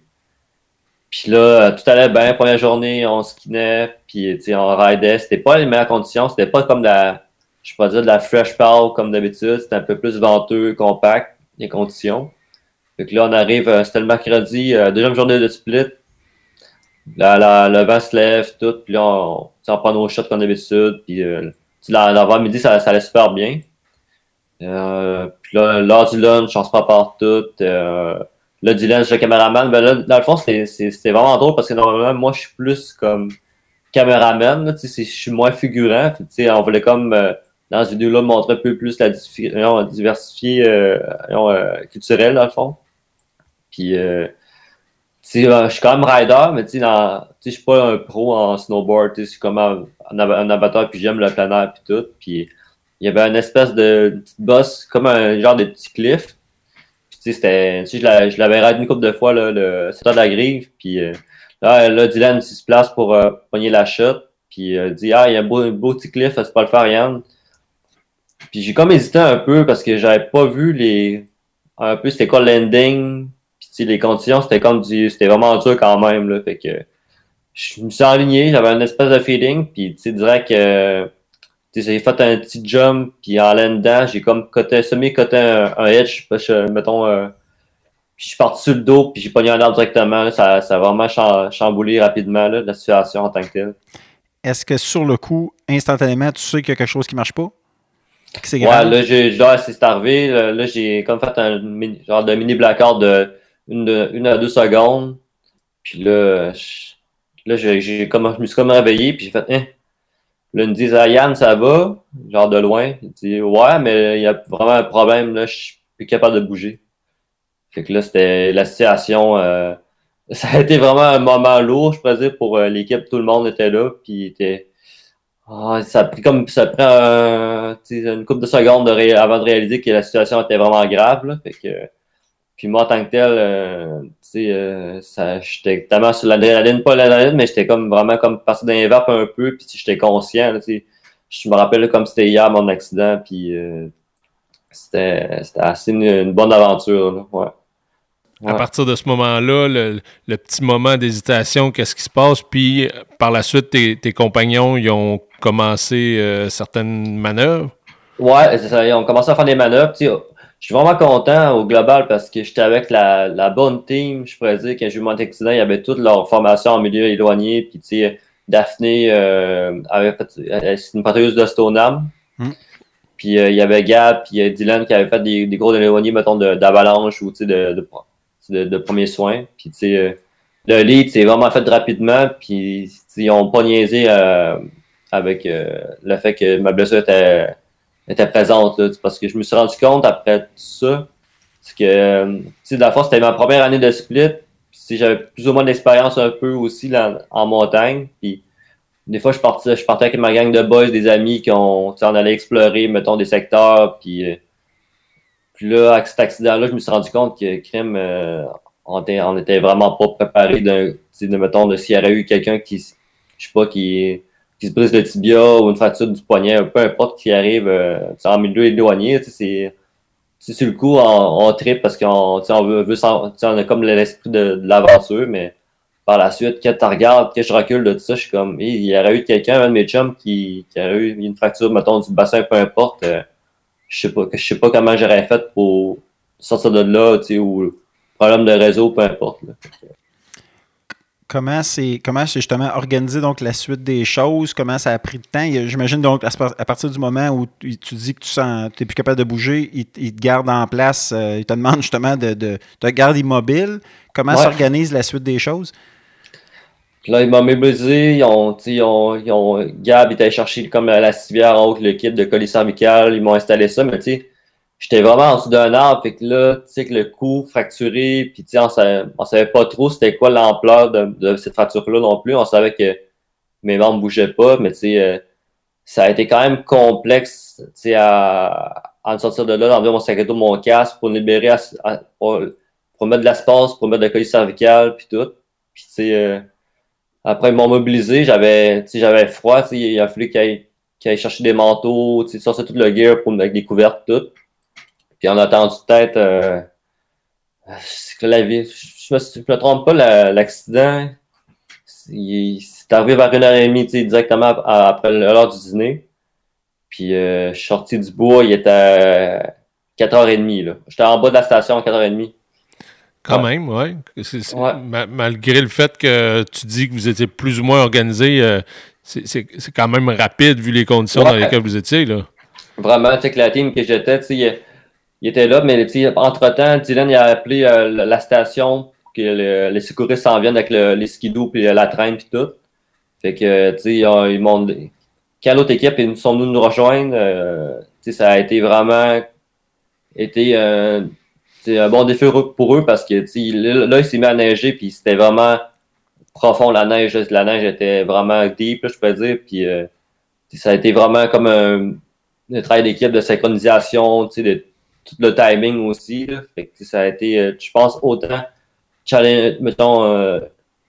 Puis là, tout allait bien. Première journée, on skinait, puis on ridait. C'était pas les meilleures conditions. C'était pas comme de la, je pas dire, de la fresh power comme d'habitude. C'était un peu plus venteux, compact, les conditions. Donc là, on arrive, euh, c'était le mercredi, euh, deuxième journée de split. Là, le vent se lève, tout. Puis là, on, on prend nos shots comme d'habitude. Puis euh, l'avant-midi, ça, ça allait super bien. Euh, puis là, l'heure du lunch, on se prépare tout. Euh, là, du lunch, le caméraman. Ben là, dans le fond, c'est vraiment drôle parce que normalement, moi, je suis plus comme caméraman. Je suis moins figurant. Puis, on voulait comme, euh, dans cette vidéo-là, montrer un peu plus la diversifiée culturelle, dans le fond. Puis, euh, je suis quand même rider, mais tu je suis pas un pro en snowboard. Je suis comme un, un amateur, puis j'aime le plein air, puis tout. Puis, il y avait une espèce de petite bosse, comme un genre de petit cliff. Puis, tu sais, je l'avais raidé une couple de fois, là, le secteur de la grive. Puis, euh, là, là, Dylan, il se place pour euh, pogner la shot. Puis, il dit, ah, il y a un beau, beau petit cliff, c'est pas le faire, Yann. Puis j'ai comme hésité un peu parce que j'avais pas vu les. Un peu c'était quoi le landing. Puis les conditions, c'était comme du. C'était vraiment dur quand même. Là, fait que je me suis aligné, j'avais un espèce de feeling. Puis tu dirais que j'ai fait un petit jump, puis en dedans, j'ai comme coté, semi-coté un, un edge, mettons, euh, puis je suis parti sur le dos, puis j'ai pogné un arbre directement. ça, ça, a vraiment chamboulé rapidement là, la situation en tant que telle. Est-ce que sur le coup, instantanément, tu sais qu'il y a quelque chose qui ne marche pas? ouais, là, j'ai, là, c'est arrivé. Là, j'ai comme fait un genre de mini blackout de une, à deux secondes. Puis là, là j'ai, je me suis comme réveillé, puis j'ai fait, hein, Là, ils me disent, ah, Yann, ça va? Genre de loin. Il dit, ouais, mais il y a vraiment un problème, là, je suis plus capable de bouger. Fait que là, c'était la situation. Euh, ça a été vraiment un moment lourd, je pourrais dire, pour euh, l'équipe. Tout le monde était là, puis était. Ah, ça a pris comme ça prend une couple de secondes avant de réaliser que la situation était vraiment grave. Là. Fait que puis moi, en tant que tel, euh, tu sais, euh, j'étais tellement sur l'adrénaline, pas l'adrénaline, mais j'étais comme vraiment comme passé d'un vape un peu, puis j'étais conscient, tu sais. Je me rappelle comme c'était hier mon accident, puis euh, c'était assez une, bonne aventure, là. Ouais. À partir de ce moment-là, le, le, petit moment d'hésitation, qu'est-ce qui se passe? Puis par la suite, tes, tes compagnons, ils ont commencé certaines manœuvres? Ouais, ça, ils ont commencé à faire des manœuvres. Je suis vraiment content au global parce que j'étais avec la, la, bonne team, je pourrais dire. Eu mon accident, il y avait toute leur formation en milieu éloigné. Puis, tu sais, Daphné euh, avait fait une patriote de Stoneham. Hmm. Puis, euh, il y avait Gab, puis euh, Dylan qui avait fait des, des gros éloignés, mettons, d'avalanche ou, tu sais, de, de, de, de premiers soins. Puis, tu sais, euh, le lead, c'est vraiment fait rapidement. Puis, ils n'ont pas niaisé avec le fait que ma blessure était était présente, là, parce que je me suis rendu compte après tout ça, que, euh, tu sais, la fois, c'était ma première année de split, si j'avais plus ou moins d'expérience un peu aussi là, en montagne, puis des fois, je partais, je partais avec ma gang de boys, des amis qui ont, tu sais, on allait explorer, mettons, des secteurs, puis, euh, puis là, avec cet accident-là, je me suis rendu compte que crime, euh, on, était, on était vraiment pas préparé d'un, de, mettons, de s'il y aurait eu quelqu'un qui, je sais pas, qui qui se brise le tibia ou une fracture du poignet, peu importe qui arrive euh, en milieu éloigné, c'est sur le coup, on, on tripe parce qu'on on veut, veut on a comme l'esprit de, l'aventure, mais par la suite, quand tu regardes, que je recule de tout ça, je suis comme, il y aurait eu quelqu'un, un de mes chums, qui, qui aurait eu une fracture, mettons, du bassin, peu importe. Euh, je sais pas, je sais pas comment j'aurais fait pour sortir de là, tu sais, ou problème de réseau, peu importe comment c'est comment c'est justement organisé donc la suite des choses, comment ça a pris de temps. J'imagine donc à, partir du moment où tu, dis que tu sens es plus capable de bouger, ils, te gardent en place, euh, ils te demandent justement de, de te garder immobile. Comment s'organise la suite des choses? là, ils m'ont mobilisé, ils ont, ils ont, ils ont, Gab était allé chercher comme la civière en haut le kit de colis cervical, ils m'ont installé ça, mais tu sais, j'étais vraiment en dessous d'un arbre, fait que là, tu sais, que le cou fracturé, puis tu sais, on savait, savait pas trop c'était quoi l'ampleur de, cette fracture-là non plus. On savait que mes membres bougeaient pas, mais tu sais, euh, ça a été quand même complexe, tu sais, à, à sortir de là, d'enlever mon sac à dos, mon casque, pour libérer, pour, mettre de l'espace, pour mettre de la colis cervical, puis tout. Puis tu sais, euh, après, ils m'ont mobilisé, j'avais, j'avais froid, tu sais, il a fallu qu'ils aillent, chercher des manteaux, tu sais, sortir tout le gear pour, avec des couvertes, tout. Puis on a attendu peut-être. Euh, je ne me trompe pas, l'accident, c'est arrivé vers une heure et demie, directement après l'heure du dîner. Puis euh, je suis sorti du bois, il était 4h30. J'étais en bas de la station à 4h30. Quand même, ouais. malgré le fait que tu dis que vous étiez plus ou moins organisé, euh, c'est quand même rapide vu les conditions dans lesquelles vous étiez. Là. Vraiment, tu sais, que la team que j'étais, tu sais, il était là, mais entre-temps, Dylan il a appelé euh, la station que les secouristes s'en viennent avec les skidoo puis euh, la traîne puis tout. Fait que, tu sais, ils m'ont... Quand l'autre équipe ils sont venus nous rejoindre, euh, tu ça a été vraiment été un bon défi pour eux parce que, là, il s'est mis à neiger puis c'était vraiment profond la neige. La neige était vraiment deep, je peux dire. Puis ça a été vraiment comme un, travail d'équipe de synchronisation, tu sais, tout le timing aussi. Fait que, ça a été, euh, je pense, autant challenge, mettons, euh,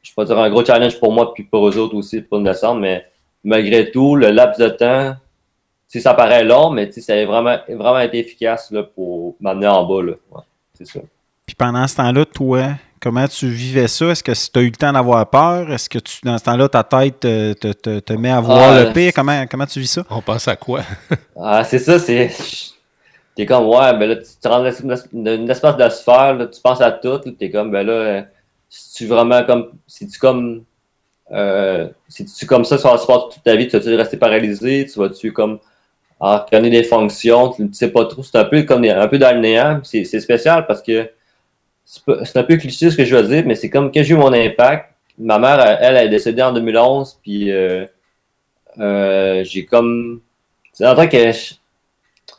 je peux dire un gros challenge pour moi puis pour eux autres aussi pour une descente, mais malgré tout, le laps de temps, ça paraît long, mais ça a vraiment, vraiment été efficace là, pour m'amener en bas. c'est ça. Puis pendant ce temps-là, toi, comment tu vivais ça? Est-ce que tu as eu le temps d'avoir peur? Est-ce que tu, dans ce temps-là, ta tête te, te, te, met à voir ah, le pire? Comment, comment tu vis ça? On pense à quoi? ah, c'est ça, c'est. T'es comme, ouais, ben là, tu te rends dans une espèce de sphère, tu penses à tout, t'es comme, ben là, si tu vraiment comme. Si tu comme. Euh, si tu comme ça sur le sport toute ta vie, tu vas-tu rester paralysé? Tu vas-tu comme reconnaître des fonctions? Tu ne sais pas trop. C'est un peu comme un peu dans le néant. C'est spécial parce que c'est un peu cliché ce que je veux dire, mais c'est comme quand j'ai eu mon impact, ma mère, elle, elle est décédée en 2011, puis euh, euh, j'ai comme. C'est en tant que.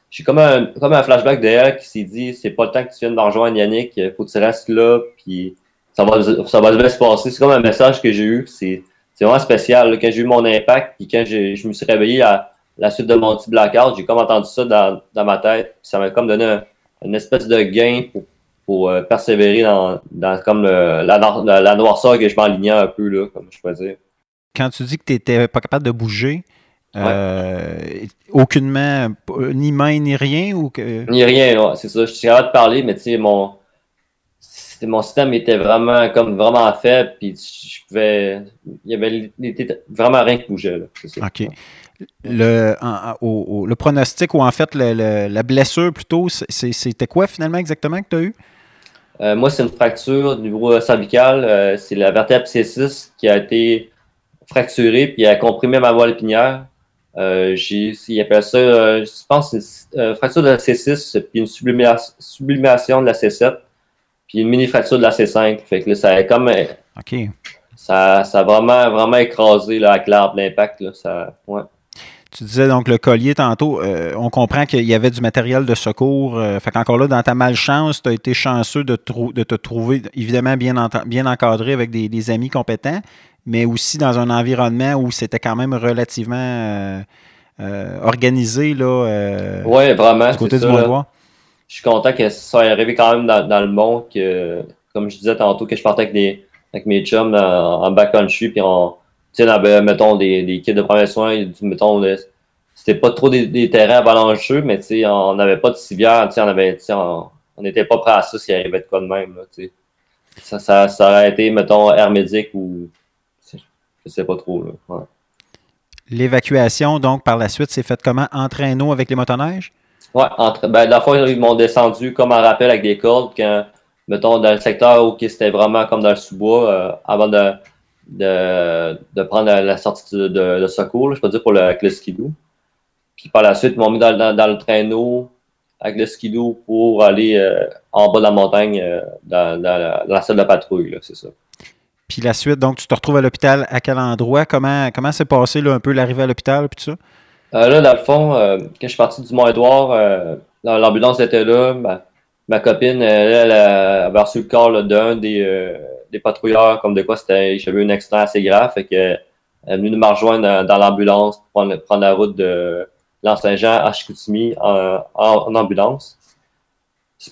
J'ai comme un, comme un flashback d'elle qui s'est dit c'est pas le temps que tu viennes d'en rejoindre Yannick, faut que tu restes là, puis ça va, ça va bien se passer. C'est comme un message que j'ai eu, c'est vraiment spécial. quand j'ai eu mon impact, puis quand je me suis réveillé à la suite de mon petit blackout, j'ai comme entendu ça dans, dans ma tête, ça m'a comme donné une espèce de gain pour pour euh, persévérer dans, comme la, la, noirceur que je m'alignais un peu, là, comme je pourrais dire. Quand tu dis que tu n'étais pas capable de bouger, euh, aucunement, ni main, ni rien? Ou que... Ni rien, c'est ça. Je suis capable de parler, mais tu sais, mon, mon système était vraiment comme vraiment faible, puis je pouvais. Il y avait vraiment rien qui bougeait. Là, ça. OK. Le, le pronostic ou en fait la blessure plutôt, c'était quoi finalement exactement que tu as eu? Euh, moi, c'est une fracture du niveau cervical. Euh, c'est la vertèbre C6 qui a été fracturée puis a comprimé ma voie épinière. Euh, j'ai, il appelle ça, euh, je pense, une fracture de la C6 puis une sublimation, de la C7 puis une mini fracture de la C5. Fait que là, ça a comme. OK. Ça, ça a vraiment, vraiment écrasé là, avec l'arbre, l'impact. Là, ça, ouais. Tu disais donc le collier tantôt, euh, on comprend qu'il y avait du matériel de secours. Euh, fait qu'encore là, dans ta malchance, tu as été chanceux de, de, te trouver évidemment bien, bien encadré avec des, amis compétents, mais aussi dans un environnement où c'était quand même relativement euh, organisé là, ouais, vraiment, du côté du Je suis content que ça soit arrivé quand même dans, le monde, que, comme je disais tantôt, que je partais avec, des, avec mes chums en, en backcountry, puis on tu sais, mettons, des, des kits de premiers soins, mettons, c'était pas trop des, terrains avalancheux, mais tu sais, on n'avait pas de civière, tu sais, on avait, tu sais, on n'était pas prêt à ça s'il arrivait de quoi de même, là, tu sais. Ça, ça, ça, aurait été, mettons, hermétique ou, je sais pas trop, là. L'évacuation, donc, par la suite, c'est fait comment? En traîneau avec les motoneiges? Entre, ben, la fois, ils m'ont descendu comme un rappel avec des cordes quand, mettons, dans le secteur où c'était vraiment comme dans le sous-bois, euh, avant de de, de prendre la, sortie de, de, secours, je peux dire, pour le, avec le skidoo. Puis par la suite, ils m'ont mis dans, dans, le traîneau avec le skidoo pour aller euh, en bas de la montagne euh, dans, dans, la, salle de patrouille, c'est ça. La suite, donc tu te retrouves à l'hôpital à quel endroit? Comment, comment s'est passé là, un peu l'arrivée à l'hôpital puis tout ça? Euh, là, dans le fond, quand je suis parti du Mont-Édouard, l'ambulance était là. Ma, copine, elle, elle, avait reçu le corps d'un des des patrouilleurs comme de quoi c'était j'avais un accident assez grave. Fait que elle est venue me rejoindre dans, l'ambulance pour prendre, la route de L'Anse-Saint-Jean à Chicoutimi en, ambulance.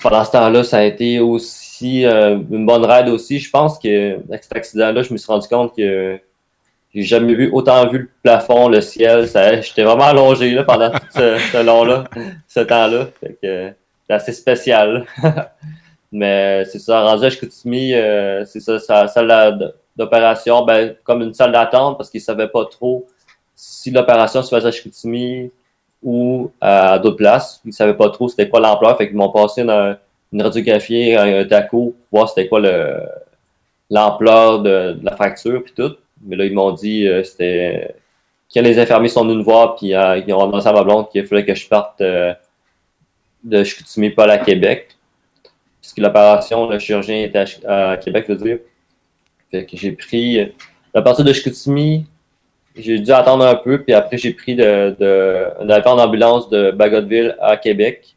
Pendant ce temps-là, ça a été aussi euh, une bonne ride aussi. Je pense que avec cet accident-là, je me suis rendu compte que j'ai jamais vu autant vu le plafond, le ciel. J'étais vraiment allongé là, pendant tout ce, long-là, ce temps-là. c'est assez spécial. Mais c'est ça, rendu à Chicoutimi, euh, c'est ça, sa salle d'opération, ben, comme une salle d'attente parce qu'ils ne savaient pas trop si l'opération se faisait à Chicoutimi ou à d'autres places. Ils ne savaient pas trop c'était quoi l'ampleur. Fait qu'ils m'ont passé une, une radiographie, un, TACO pour voir c'était quoi l'ampleur de, la fracture puis tout. Mais là, ils m'ont dit euh, c'était quand les infirmiers sont venus nous voir puis euh, ils ont annoncé à ma blonde qu'il fallait que je parte de Chicoutimi pas à Québec puisque l'opération, le chirurgien était à, Québec, je veux dire. Fait que j'ai pris, à partir de Chicoutimi, j'ai dû attendre un peu, puis après, j'ai pris de, de, en ambulance de Bagotville à Québec.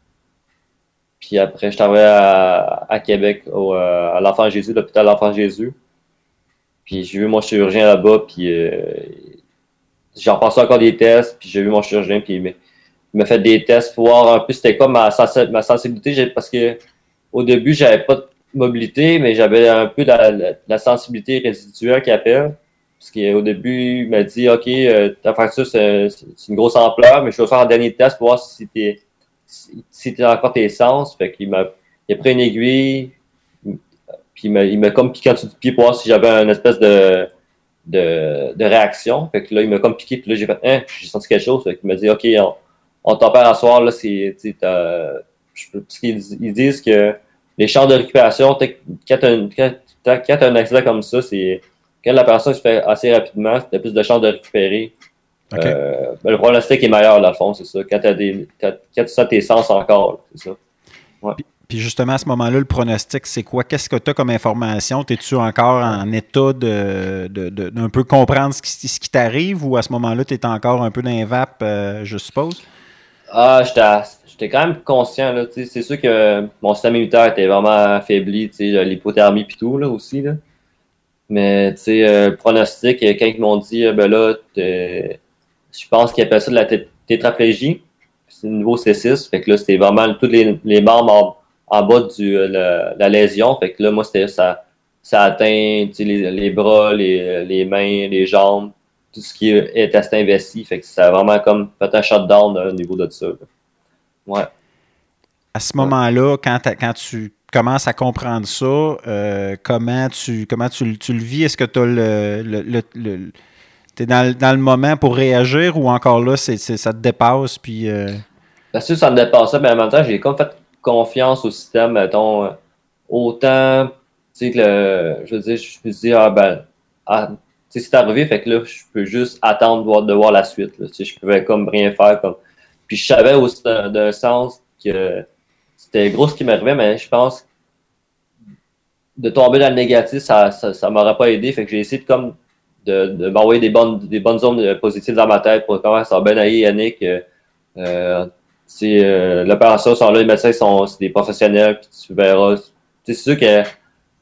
Puis après, je travaillais à, à Québec, au, euh, à l'Enfant Jésus, l'hôpital L'Enfant Jésus. Puis j'ai vu mon chirurgien là-bas, puis euh, j'ai repassé encore des tests, puis j'ai vu mon chirurgien, puis il m'a fait des tests pour voir un peu c'était quoi ma, ma sensibilité, parce que au début, j'avais pas de mobilité, mais j'avais un peu de la, sensibilité résiduelle qui appelle. Parce qu'au début, il m'a dit OK, euh, ta fracture, c'est une grosse ampleur, mais je vais faire un dernier test pour voir si si, es encore tes sens. Fait qu'il m'a il a pris une aiguille, puis il m'a comme piqué en dessous du pied pour voir si j'avais une espèce de, de, de, réaction. Fait que là, il m'a comme piqué, puis là, j'ai fait, hein, j'ai senti quelque chose. Fait qu'il m'a dit, OK, on, on t'opère à soir, là, c'est, ils disent que les champs de récupération, quand tu as, un accident comme ça, c'est quand la personne se fait assez rapidement, tu as plus de chances de récupérer. Euh, ben, le pronostic est meilleur, le fond, c'est ça. Quand, as des, quand, tu sens tes sens encore, c'est ça. Puis, justement, à ce moment-là, le pronostic, c'est quoi? Qu'est-ce que tu as comme information? Es-tu encore en état de, d'un peu comprendre ce qui, ce qui t'arrive ou à ce moment-là, tu es encore un peu dans les vapes, euh, je suppose? Ah, j'étais quand même conscient. Là, c'est sûr que mon système immunitaire était vraiment affaibli, l'hypothermie et tout là, aussi. Là. Mais tu sais, euh, pronostic, quand ils m'ont dit, euh, ben là, je pense qu'ils appellent ça de la tétraplégie. C'est niveau C6. Fait que là, c'était vraiment tous les, les membres en, bas de euh, la lésion. Fait que là, moi, c'était ça, ça atteint les, les, bras, les, les mains, les jambes, tout ce qui est assez investi. Fait que ça a vraiment comme fait un shutdown au niveau de ça. Ouais. À ce moment-là, quand, quand tu commences à comprendre ça, euh, comment tu comment tu, le vis? Est-ce que tu as le, es dans, dans, le moment pour réagir ou encore là, c'est, ça te dépasse? Puis, euh... Bien sûr, ça me dépasse, mais en même temps, j'ai comme fait confiance au système, euh, autant, tu sais, que je veux dire, je me dis, ah ben, ah, c'est arrivé, fait que là, je peux juste attendre de voir, de voir la suite. Là, je pouvais comme rien faire. Comme... Puis je savais aussi d'un sens que c'était gros ce qui m'arrivait, mais je pense de tomber dans le négatif, ça ça, m'aurait pas aidé. Fait que j'ai essayé de comme de, m'envoyer des bonnes, des bonnes zones positives dans ma tête pour comment ça ben aller, Yannick. Euh, euh, euh, l'opération sont là, les médecins sont des professionnels, puis tu verras. C'est sûr que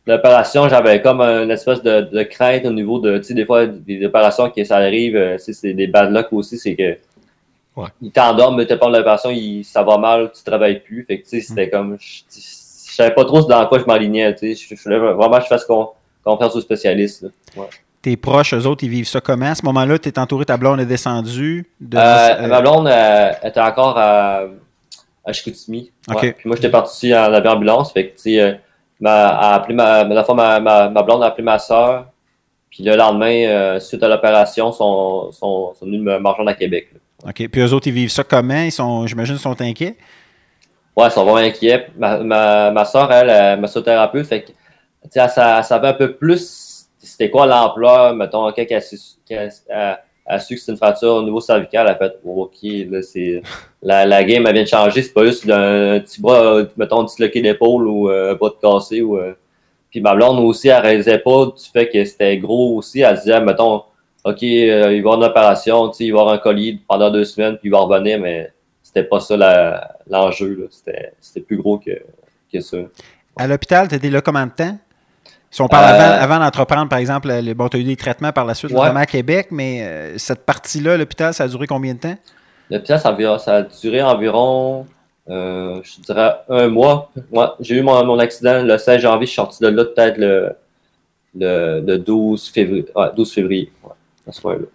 l'opération, j'avais comme une espèce de, crainte au niveau de, tu sais, des fois, des opérations qui ça arrive, euh, c'est des bad luck aussi, c'est que ouais. il t'endorment, mais t'es pas l'opération, ça va mal, tu travailles plus. Fait que, tu sais, c'était mm. comme, je, savais pas trop dans quoi je m'alignais, tu sais. Je voulais vraiment que je fasse confiance aux spécialistes. Tes proches, eux autres, ils vivent ça comment? À ce moment-là, tu es entouré, ta blonde est descendue? De... Euh, ma blonde euh, était encore à, à Chicoutimi. Puis moi, j'étais parti en ambulance. Fait que, tu sais, ma, ma, la fois, ma, ma, blonde a appelé ma soeur. Puis le lendemain, euh, suite à l'opération, sont, sont, sont, venus me rejoindre à Québec. OK. Puis eux autres, ils vivent ça comment? Ils sont, j'imagine, ils sont inquiets? Ouais, ils sont vraiment inquiets. Ma, ma, ma soeur, elle, est massothérapeute, fait que, elle, elle, savait un peu plus c'était quoi l'ampleur, mettons, quand elle, elle, a su que c'est une fracture au niveau cervical, elle a fait oh, OK, là, c'est. La, game elle vient de changer, c'est pas juste un petit bras, mettons, disloqué d'épaule ou euh, un bras de cassé. Ou, euh. Puis ma blonde aussi, elle réalisait pas du fait que c'était gros aussi. Elle disait, mettons, OK, euh, il va avoir une opération, il va avoir un colis pendant deux semaines, puis il va revenir, mais c'était pas ça l'enjeu. c'était plus gros que, que ça. À l'hôpital, étais là combien de temps? Si on parle euh, avant, d'entreprendre, par exemple, les, bon, tu as eu des traitements par la suite, notamment à Québec, mais euh, cette partie-là, l'hôpital, ça a duré combien de temps? L'hôpital, ça, a duré environ, euh, je dirais, un mois. Moi, j'ai eu mon, accident le 16 janvier, je suis sorti de là peut-être le, le, 12 février. 12 février.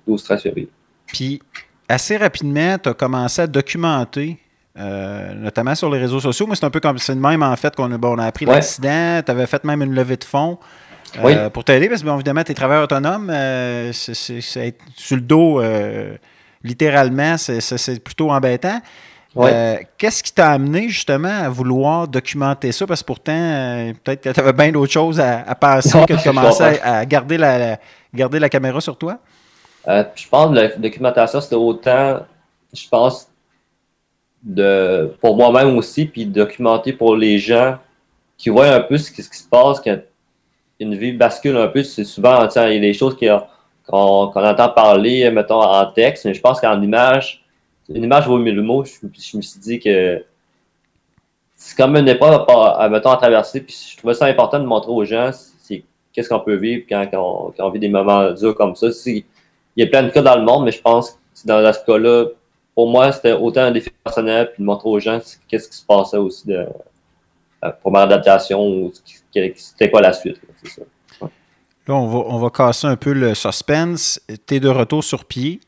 12-13 février. Puis, assez rapidement, tu as commencé à documenter euh, notamment sur les réseaux sociaux. mais c'est un peu comme c'est le même en fait qu'on a, bon, on a appris l'accident. Tu avais fait même une levée de fonds euh, pour t'aider parce que bien évidemment, tu es travailleur autonome. Euh, c'est être sur le dos, littéralement, c'est plutôt embêtant. Qu'est-ce qui t'a amené justement à vouloir documenter ça? Parce que pourtant, peut-être que tu avais bien d'autres choses à, à penser que de commencer à, garder, la, garder la caméra sur toi? je pense que la documentation, c'était autant, je pense, de, pour moi-même aussi, puis documenter pour les gens qui voient un peu ce qui, se passe quand une vie bascule un peu. C'est souvent, il y a des choses qu'on entend parler, mettons, en texte, mais je pense qu'en image, une image vaut mieux le mot. Je, me suis dit que c'est comme une épreuve à, mettons, à traverser, puis je trouvais ça important de montrer aux gens qu'est-ce qu'on peut vivre quand, quand, on, vit des moments durs comme ça. Il y a plein de cas dans le monde, mais je pense que dans ce cas-là, pour moi, c'était autant un défi personnel, puis de montrer aux gens qu'est-ce qui se passait aussi de, euh, pour ma adaptation, ou c'était quoi la suite. Ça. Là, on va, on va casser un peu le suspense. Tu es de retour sur pied.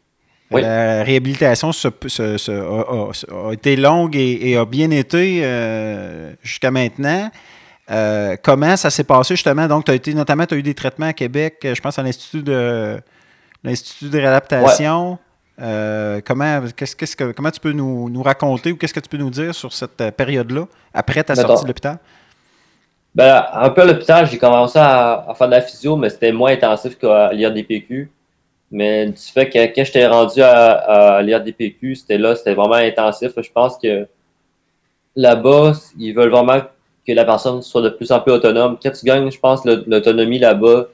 Oui. La réhabilitation se- se- se- a, a- a été longue et, et a bien été euh, jusqu'à maintenant. Euh, comment ça s'est passé justement? Donc, tu as été, notamment, tu as eu des traitements à Québec, je pense à l'Institut de l'Institut de réadaptation. Euh, comment, qu'est-ce, qu'est-ce que, comment tu peux nous, nous raconter ou qu'est-ce que tu peux nous dire sur cette euh, période-là, après ta sortie de l'hôpital? Ben, un peu à l'hôpital, j'ai commencé à, à faire de la physio, mais c'était moins intensif qu'à l'IRDPQ. Mais du fait que quand j'étais rendu à, à l'IRDPQ, c'était là, c'était vraiment intensif. Je pense que là-bas, ils veulent vraiment que la personne soit de plus en plus autonome. Quand tu gagnes, je pense, l'autonomie là-bas,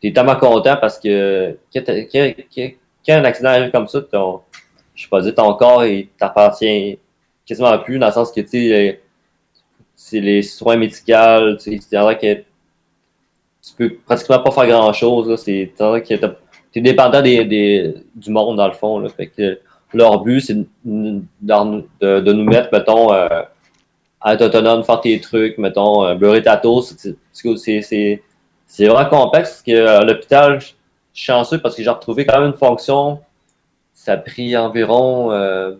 tu es tellement content parce que quand, t'as- quand- quand- un accident arrive comme ça, ton, je sais pas dire, ton corps, il t'appartient quasiment plus, dans le sens que, tu sais, c'est les soins médicaux, tu sais, que tu peux pratiquement pas faire grand-chose, c'est que t'as- t'es dépendant des, des- du monde, dans le fond, leur but, c'est de, nous mettre, mettons, euh, à être autonome, faire tes trucs, mettons, euh, beurrer ta toast, c'est- vraiment complexe, parce que à l'hôpital, chanceux parce que j'ai retrouvé quand même une fonction, ça a pris environ... euh,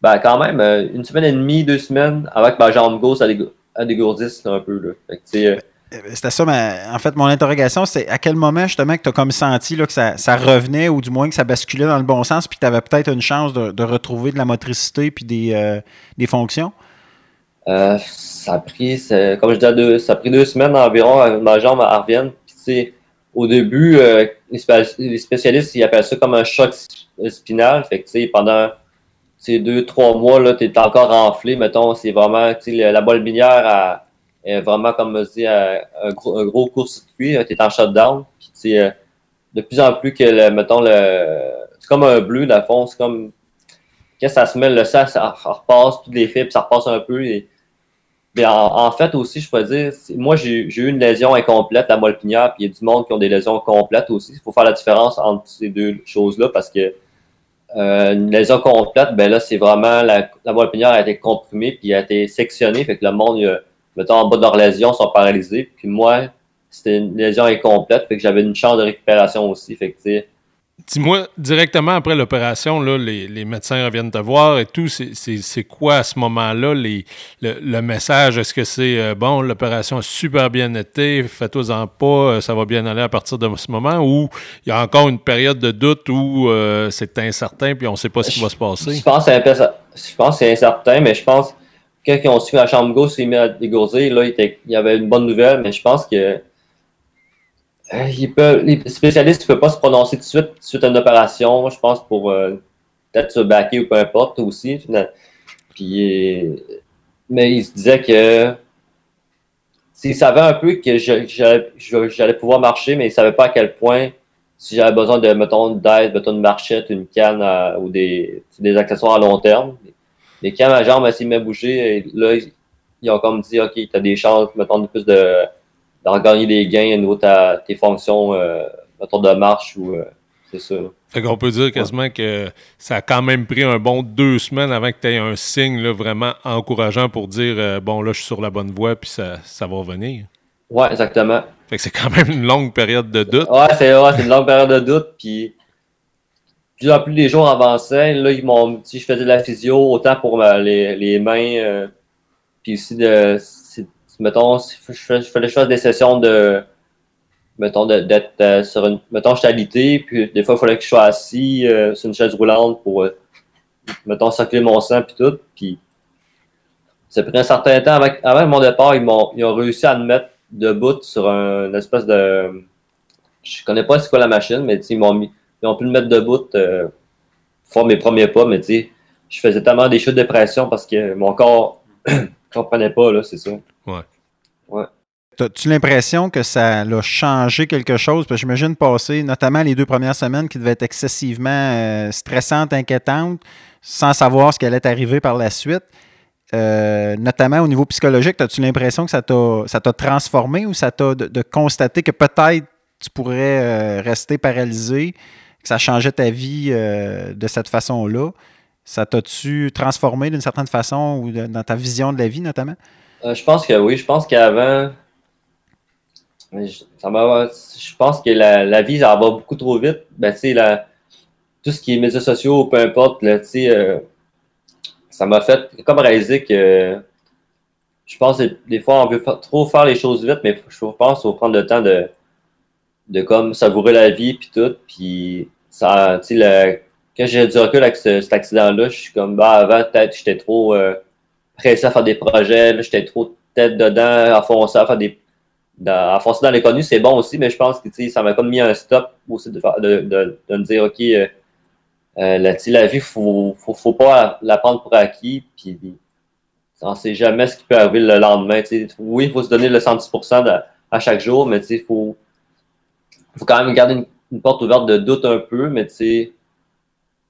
ben, quand même, euh, une semaine et demie, deux semaines, avant que ma jambe gauche elle dégo- elle dégourdisse un peu. Là. Fait que, tu sais, euh, Euh, C'était ça, mais en fait, mon interrogation, c'est à quel moment justement que tu as comme senti là, que ça, ça revenait ou du moins que ça basculait dans le bon sens puis que tu avais peut-être une chance de, de retrouver de la motricité puis des, euh, des fonctions? euh, ça a pris, comme je disais, deux, ça a pris deux semaines environ ma jambe elle revienne. Puis, tu sais, au début, euh, les, spé- les spécialistes ils appellent ça comme un choc sp- spinal. Fait que, pendant ces deux, trois mois, tu es encore enflé. Mettons, c'est vraiment, la, minière a- est vraiment, comme je dis, un gros, un gros court-circuit. Tu es en shutdown. Puis, euh, de plus en plus que, le, mettons, le, c'est comme un bleu, dans le fond. C'est comme, quand ça se mêle, le sang, ça repasse, tous les fibres, ça repasse un peu. Mais en, en fait aussi, je peux dire, moi j'ai eu une lésion incomplète, la moelle pinière, puis il y a du monde qui ont des lésions complètes aussi. Il faut faire la différence entre ces deux choses-là parce que euh, une lésion complète, ben là, c'est vraiment la, la moelle pinière a été comprimée puis a été sectionnée, fait que le monde, a- mettons, en bas de leur lésion, sont paralysés. Puis moi, c'était une lésion incomplète, fait que j'avais une chance de récupération aussi. Fait que, Dis-moi, directement après l'opération, les, les médecins reviennent te voir et tout. C'est- quoi à ce moment-là le, le message? Est-ce que c'est euh, bon, l'opération a super bien été, faites-en pas, euh, ça va bien aller à partir de ce moment? Ou il y a encore une période de doute où euh, c'est incertain puis on ne sait pas ce qui va se passer? Je pense, que c'est incertain, mais je pense que quand ils ont su la chambre gauche s'est mise à dégourdir, là, il, était- il y avait une bonne nouvelle, mais je pense que euh, ils peuvent- les spécialistes ne peuvent pas se prononcer tout de suite suite à une opération, je pense, pour euh, peut-être se baquer ou peu importe aussi. Euh, mais ils se disaient que ils savaient un peu que j'allais pouvoir marcher, mais ils ne savaient pas à quel point si j'avais besoin de, mettons, d'aide, mettons, une marchette, une canne à- ou des, des accessoires à long terme. Mais quand ma jambe elle s'est mis à bouger, et là, ils, ils ont comme dit, OK, tu as des chances, mettons, de plus de d'en gagner des gains au niveau de tes fonctions, euh, mettons, de marche ou euh, c'est ça. Fait qu'on peut dire quasiment que ça a quand même pris un bon deux semaines avant que tu aies un signe là, vraiment encourageant pour dire euh, bon, là, je suis sur la bonne voie puis ça, ça va revenir. Ouais, exactement. Fait que c'est quand même une longue période de doute. Ouais, c'est ouais, c'est une longue période de doute. Puis, plus en plus les jours avançaient, là, ils m'ont dit je faisais de la physio, autant pour ma- les, les mains, euh, puis aussi de. Mettons, si je je des sessions de. Mettons, d'être euh, sur une. Mettons, je suis alité, puis des fois, il fallait que je sois assis euh, sur une chaise roulante pour. euh, mettons, circuler mon sang, puis tout. Puis, ça pris un certain temps. Avant, avant mon départ, ils, m'ont, ils ont réussi à me mettre debout sur un, une espèce de. Je connais pas c'est quoi la machine, mais ils m'ont. Ils ont pu me mettre debout euh, pour faire mes premiers pas, mais tu je faisais tellement des chutes de pression parce que mon corps comprenait pas, là, c'est ça. As-tu l'impression que ça a changé quelque chose? Parce que j'imagine passer, notamment les deux premières semaines qui devaient être excessivement euh, stressantes, inquiétantes, sans savoir ce qui allait arriver par la suite. Euh, notamment au niveau psychologique, as-tu l'impression que ça t'a, ça t'a transformé ou ça t'a de, de constater que peut-être tu pourrais euh, rester paralysé, que ça changeait ta vie euh, de cette façon-là? Ça t'a-tu transformé d'une certaine façon ou dans ta vision de la vie notamment? Euh, je pense que oui. Je pense qu'avant, je, pense que la, vie, ça va beaucoup trop vite. Ben, la, tout ce qui est médias sociaux, peu importe, là, euh, ça m'a fait comme réaliser que je pense que des fois, on veut trop faire les choses vite, mais je pense qu'il faut prendre le temps de, de comme savourer la vie puis tout. Puis ça, sais, quand j'ai du recul avec cet accident-là, je suis comme, bah, avant, peut-être j'étais trop euh, pressé à faire des projets, j'étais trop tête dedans, foncer, à faire des. Dans, foncer dans c'est bon aussi, mais je pense que ça m'a comme mis un stop aussi de, de, de, de me dire, OK, euh, euh, la, la vie, il faut, faut, faut, pas la prendre pour acquis, puis on sait jamais ce qui peut arriver le lendemain. Oui, il faut se donner le 110% à chaque jour, mais il faut, faut quand même garder une, porte ouverte de doute un peu, mais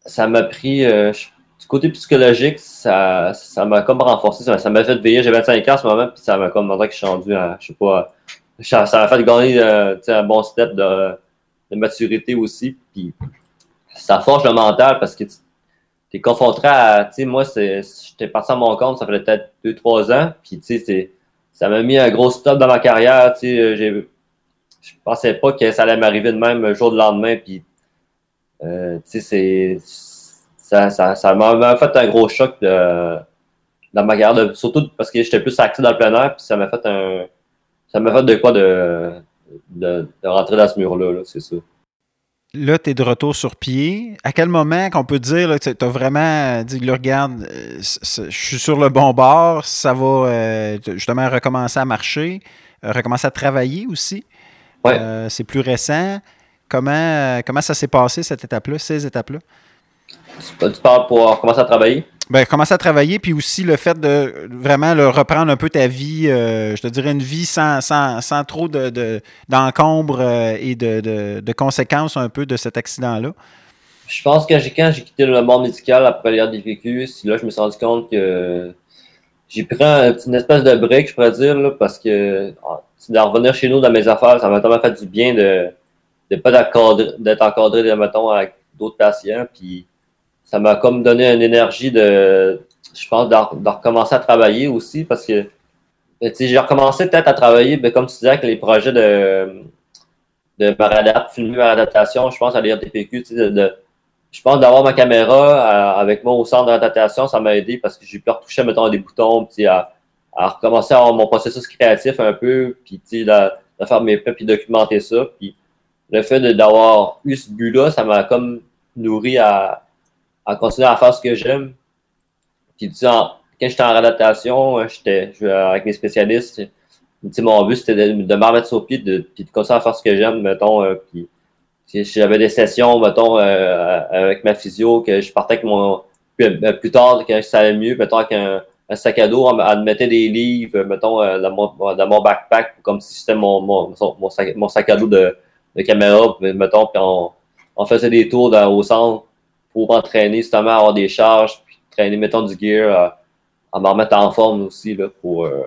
ça m'a pris. Euh, du côté psychologique, ça m'a comme renforcé. Ça m'a fait veiller. J'ai 25 ans en ce moment, puis ça m'a comme montré que je suis rendu à, je sais pas, ça m'a fait gagner euh, un bon step de, maturité aussi. Puis ça forge le mental parce que tu es confronté à, tu sais, moi, j'étais parti à mon compte, ça fait peut-être 2-3 ans, puis tu sais, ça m'a mis un gros stop dans ma carrière, tu sais, je pensais pas que ça allait m'arriver de même un jour de lendemain, puis euh, tu sais, c'est, ça, ça, m'a fait un gros choc de, dans ma carrière, surtout parce que j'étais plus actif dans le plein air, puis ça m'a fait un, ça m'a fait de quoi de, de, rentrer dans ce mur-là, -là, c'est ça là, tu es de retour sur pied. À quel moment qu'on peut dire que tu as vraiment dit, là, regarde, euh, je suis sur le bon bord, ça va euh, justement recommencer à marcher, recommencer à travailler aussi. Ouais. c'est plus récent. Comment, comment ça s'est passé, cette étape-là, ces étapes-là? Tu parles pour commencer à travailler? Ben, commencer à travailler, puis aussi le fait de vraiment le reprendre un peu ta vie, euh, je te dirais une vie sans, sans, sans trop d'encombre de, euh, et de, de, conséquences un peu de cet accident-là. Je pense que quand j'ai quitté le monde médical après l'air des vécu, là, je me suis rendu compte que j'ai pris une espèce de break, je pourrais dire, là, parce que ah, de revenir chez nous dans mes affaires, ça m'a tellement fait du bien de ne pas d'être encadré, mettons, avec d'autres patients. Puis ça m'a comme donné une énergie de, je pense, de, recommencer à travailler aussi parce que ben, j'ai recommencé peut-être à travailler, ben, comme tu disais, avec les projets de, de Maradap, filmer ma adaptation, je pense à l'IRTPQ, de, de, je pense d'avoir ma caméra avec moi au centre d'adaptation, ça m'a aidé parce que j'ai pu retoucher, mettons, des boutons, puis à, à recommencer à avoir mon processus créatif un peu, puis de, de faire mes puis documenter ça. Puis le fait d'avoir eu ce but-là, ça m'a comme nourri à, à continuer à faire ce que j'aime. Puis, tu quand j'étais en réadaptation, euh, j'étais avec mes spécialistes. mon but, c'était de, de me remettre sur pied, de, puis de continuer à faire ce que j'aime, mettons. Euh, puis, j'avais des sessions, mettons, euh, avec ma physio, que je partais avec mon. Plus, tard, quand ça allait mieux, mettons, avec un, sac à dos, elle me mettait des livres, mettons, dans mon, dans mon backpack, comme si c'était mon, mon, mon, sac, mon sac à dos de, de caméra, mettons, puis on, on faisait des tours dans, au centre pour entraîner justement à avoir des charges, puis traîner, mettons, du gear, à, à me remettre en forme aussi là, pour, euh,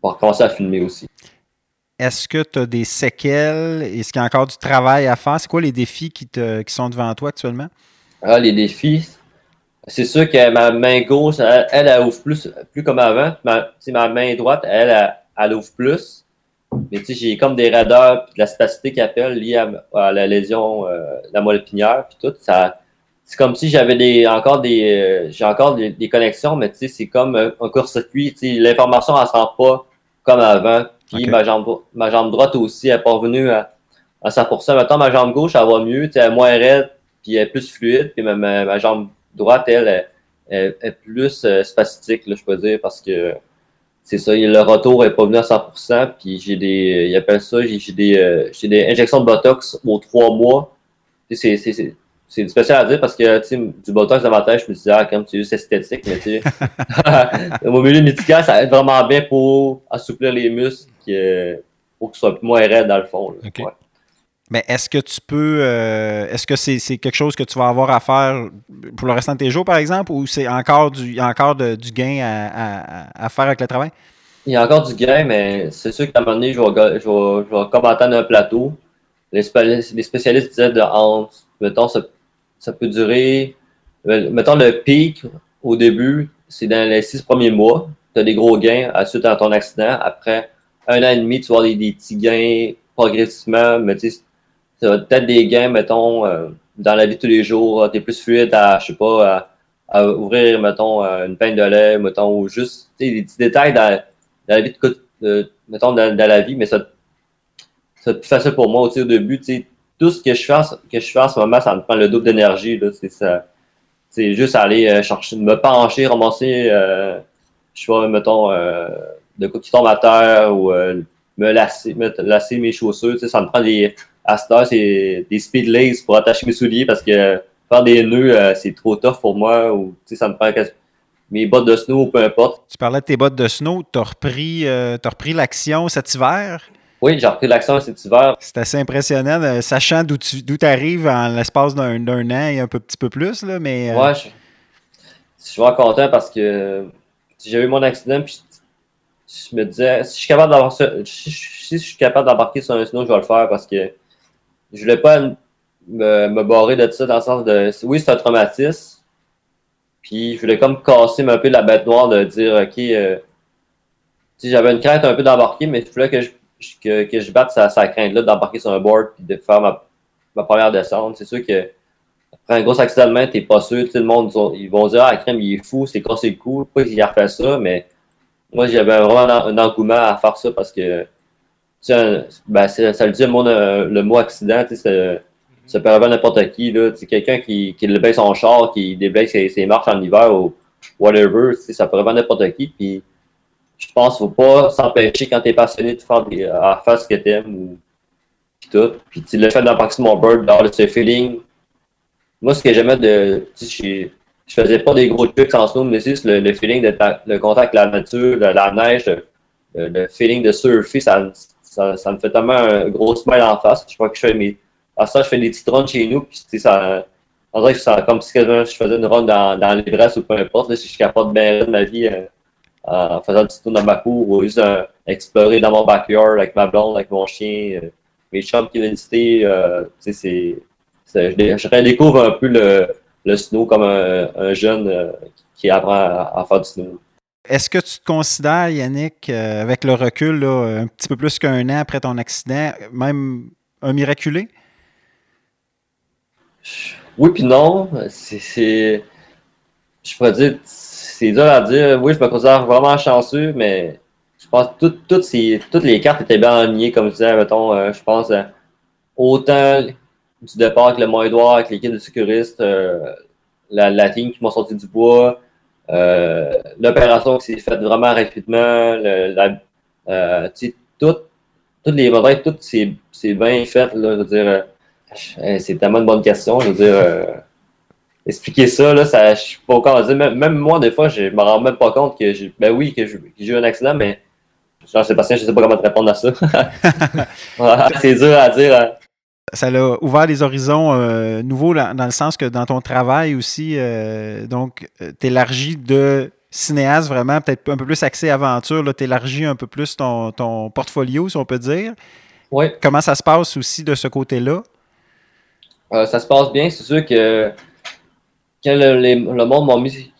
pour commencer à filmer aussi. Est-ce que tu as des séquelles? Est-ce qu'il y a encore du travail à faire? C'est quoi les défis qui, te, qui sont devant toi actuellement? Ah, les défis, c'est sûr que ma main gauche, elle, elle, ouvre plus, plus comme avant. Ma, ma main droite, elle, elle, ouvre plus. Mais j'ai comme des raideurs et de la spacité qui appelle liée à, la lésion euh, de la moelle épinière puis tout. Ça, c'est comme si j'avais des encore des euh, j'ai encore des, connexions, mais tu sais, c'est comme un, court-circuit. L'information, elle ne se rend pas comme avant. Puis ma, jambe, ma jambe droite aussi, elle n'est pas revenue à, à 100%. Maintenant, ma jambe gauche, elle va mieux, elle est moins raide, puis elle est plus fluide. Puis ma, ma, jambe droite, elle, est plus euh, spastique, là, je peux dire, parce que c'est ça, le retour n'est pas venu à 100%, puis j'ai des, il appelle ça, j'ai des, euh, j'ai des injections de Botox aux trois mois. C'est, c'est, c'est, c'est spécial à dire parce que, tu sais, du Botox tête, je me disais, ah, comme tu c'est esthétique, mais tu sais, au milieu médical, ça aide vraiment bien pour assouplir les muscles, pour qu'ils soient moins raides dans le fond. Mais est-ce que tu peux. Euh, est-ce que c'est quelque chose que tu vas avoir à faire pour le restant de tes jours, par exemple, ou c'est encore du, encore du gain à, faire avec le travail? Il y a encore du gain, mais c'est sûr qu'à un moment donné, je vais, je vais, je vais un plateau. Les, spécialistes disaient de entre, mettons, ça, ça, peut durer. Mettons, le pic au début, c'est dans les six premiers mois. Tu as des gros gains à suite à ton accident. Après, un an et demi, tu vas avoir des, petits gains progressivement, mais tu sais, peut-être des gains, mettons, euh, dans la vie de tous les jours, tu es plus fluide à, je sais pas, à, ouvrir, mettons, une peine de lait, mettons, ou juste, tu des petits détails dans, la vie de, mettons, dans, la vie, mais ça, c'est plus facile pour moi aussi au début, tu sais, tout ce que je fais, que je fais en ce moment, ça me prend le double d'énergie, là, c'est ça. Juste aller euh, chercher, me pencher, ramasser, euh, je sais pas, mettons, euh, de quoi qui tombe à terre ou euh, me lasser, me lasser mes chaussures. Tu sais, ça me prend des. À c'est des speed laces pour attacher mes souliers parce que faire des nœuds, c'est trop tough pour moi. Ou, tu sais, ça me prend mes bottes de snow, peu importe. Tu parlais de tes bottes de snow. Tu as repris, repris l'action cet hiver? Oui, j'ai repris l'action cet hiver. C'est assez impressionnant, sachant d'où tu arrives en l'espace d'un an et un peu, petit peu plus. Là, mais, Ouais, je, je suis vraiment content parce que j'ai eu mon accident, puis je me disais, si je suis capable d'avoir si, je suis capable d'embarquer sur un snow, je vais le faire parce que je voulais pas me, me barrer de ça dans le sens de, oui, c'est un traumatisme, puis je voulais comme casser un peu la bête noire de dire, OK, euh, j'avais une crainte un peu d'embarquer, mais il fallait que je, que, que je batte sa, crainte-là d'embarquer sur un board puis de faire ma, ma première descente. C'est sûr que après un gros accident de main, t'es pas sûr, tout le monde, ils vont dire, ah, crème, il est fou, c'est cassé le coup, pourquoi il a refait ça, mais moi, j'avais vraiment un engouement à faire ça parce que, ben, ça, le dit le mot, le mot accident, sais, ça peut arriver à n'importe qui, là, quelqu'un qui, qui déblaye son char, qui déblaye ses, ses, marches en hiver ou whatever, ça peut arriver à n'importe qui, puis je pense qu'il faut pas s'empêcher quand tu es passionné de faire, des, à faire ce que tu aimes ou tout. Puis le fait d'embarquer mon bird, d'avoir ce feeling moi, ce que j'aimais de. Je, je faisais pas des gros trucs en snow, mais c'est le, le, feeling de le contact avec la nature, la neige, le, feeling de surfer, ça, ça, me fait tellement un gros smile en face. Je crois que je fais mes. À ça, je fais des petites runs chez nous, ça. Que c'est comme si je faisais une run dans, l'Everest ou peu importe. Si je suis capable de bien de ma vie euh, en faisant petit tour dans ma cour ou juste euh, explorer dans mon backyard avec ma blonde, avec mon chien, euh, mes chums qui viennent visiter. c'est je, redécouvre un peu le, snow comme un, jeune euh, qui apprend à, faire du snow. Est-ce que tu te considères, Yannick, euh, avec le recul, un petit peu plus qu'un an après ton accident, même un miraculé? Oui, puis non. C'est. Je pourrais dire, c'est dur à dire. Oui, je me considère vraiment chanceux, mais je pense que toutes, les cartes étaient bien alignées, comme je disais, mettons, euh, je pense, autant du départ avec le Mont-Édouard, avec l'équipe de sécuristes, euh, la, la team qui m'a sorti du bois, euh, l'opération qui s'est faite vraiment rapidement, le, la, euh, tout, toutes les modèles, tout c'est bien fait. Là, je veux dire, euh, c'est tellement une bonne question. Je veux dire, expliquer ça, là, ça, je suis pas encore dire. Même, même, moi, des fois, je me rends même pas compte que j'ai, ben oui, que j'ai eu un accident, mais Jean-Sébastien, je sais pas comment te répondre à ça. c'est dur à dire. Hein ça a ouvert des horizons euh, nouveaux dans, le sens que dans ton travail aussi, euh, donc, euh, tu élargis de cinéaste vraiment, peut-être un peu plus axé aventure, tu élargis un peu plus ton, portfolio, si on peut dire. Oui. Comment ça se passe aussi de ce côté-là? ça se passe bien. C'est sûr que quand le, monde m'a mis,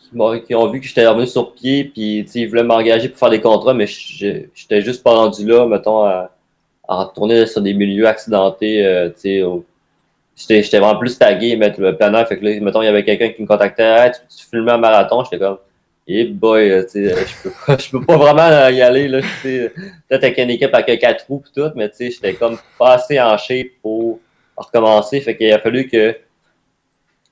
qui ont vu que j'étais revenu sur pied, puis ils voulaient m'engager pour faire des contrats, mais j'étais juste pas rendu là, mettons, à en retourner sur des milieux accidentés, euh, tu sais, j'étais vraiment plus tagué, mettre le plein fait que là, mettons, il y avait quelqu'un qui me contactait, tu, tu un marathon, j'étais comme, hey boy, euh, tu sais, je peux, pas, peux pas vraiment y aller, là, tu sais, peut-être avec une équipe avec quatre roues et tout, mais tu sais, j'étais comme pas assez en shape pour recommencer, fait qu'il a fallu que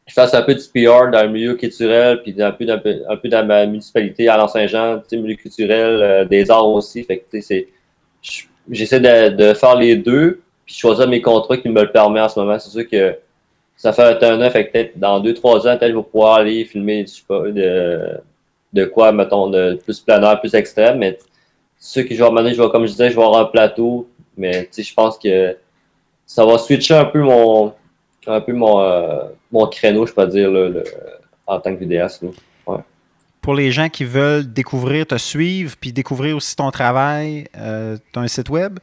je fasse un peu de PR dans le milieu culturel, puis un peu, dans ma municipalité à Saint-Jean, tu sais, milieu culturel, euh, des arts aussi, fait que tu sais, c'est, j'essaie de, faire les deux, puis choisir mes contrats qui me le permettent en ce moment. C'est sûr que ça fait un an, fait que peut-être dans deux, trois ans, peut-être je vais pouvoir aller filmer, je sais pas, de, de quoi, mettons, de plus planeur, plus extrême, mais ceux qui vais mener, je vais, comme je disais, je vais avoir un plateau, mais je pense que ça va switcher un peu mon un peu mon, euh, mon créneau, je peux dire, là, en tant que vidéaste. Pour les gens qui veulent découvrir, te suivre, puis découvrir aussi ton travail, euh, tu as un site web?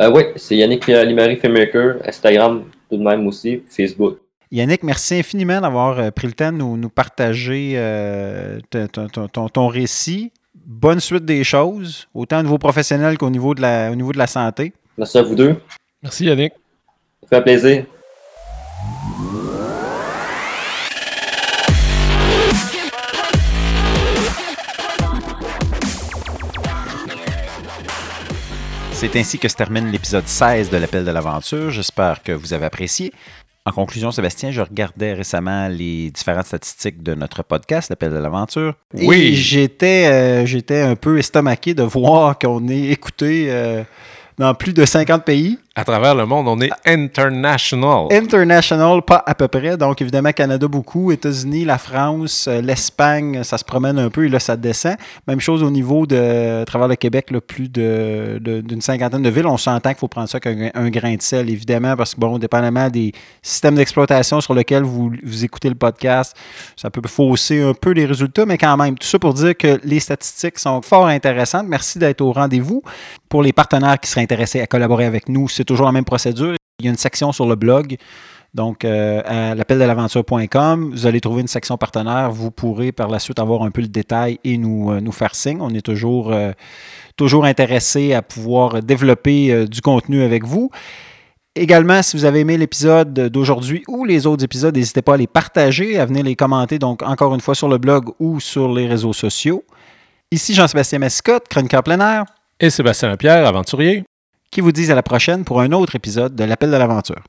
Euh, oui, c'est Yannick Limari Filmmaker, Instagram tout de même aussi, Facebook. Yannick, merci infiniment d'avoir euh, pris le temps de nous, partager ton, récit. bonne suite des choses, autant au niveau professionnel qu'au niveau, de la, au niveau de la santé. Merci à vous deux. Merci Yannick. Ça fait plaisir. C'est ainsi que se termine l'épisode 16 de l'Appel de l'aventure. J'espère que vous avez apprécié. En conclusion, Sébastien, je regardais récemment les différentes statistiques de notre podcast, l'Appel de l'aventure. Oui. J'étais, euh, j'étais un peu estomaqué de voir qu'on est écouté euh, dans plus de 50 pays. À travers le monde, on est international. International, pas à peu près. Donc, évidemment, Canada beaucoup, États-Unis, la France, euh, l'Espagne, ça se promène un peu et là, ça descend. Même chose au niveau de à travers le Québec, là, plus de, de- d'une cinquantaine de villes. On s'entend qu'il faut prendre ça qu'un un grain de sel, évidemment, parce que, bon, dépendamment des systèmes d'exploitation sur lesquels vous, vous écoutez le podcast, ça peut fausser un peu les résultats, mais quand même, tout ça pour dire que les statistiques sont fort intéressantes. Merci d'être au rendez-vous. Pour les partenaires qui seraient intéressés à collaborer avec nous, c'est toujours la même procédure. Il y a une section sur le blog. Donc, euh, à l'appeldel'aventure.com, vous allez trouver une section partenaire. Vous pourrez par la suite avoir un peu le détail et nous, euh, nous faire signe. On est toujours, euh, intéressé à pouvoir développer euh, du contenu avec vous. Également, si vous avez aimé l'épisode d'aujourd'hui ou les autres épisodes, n'hésitez pas à les partager, à venir les commenter, donc encore une fois sur le blog ou sur les réseaux sociaux. Ici Jean-Sébastien Mascotte, chroniqueur plein air, Et Sébastien Lapierre, aventurier. Qui vous disent à la prochaine pour un autre épisode de l'Appel de l'aventure.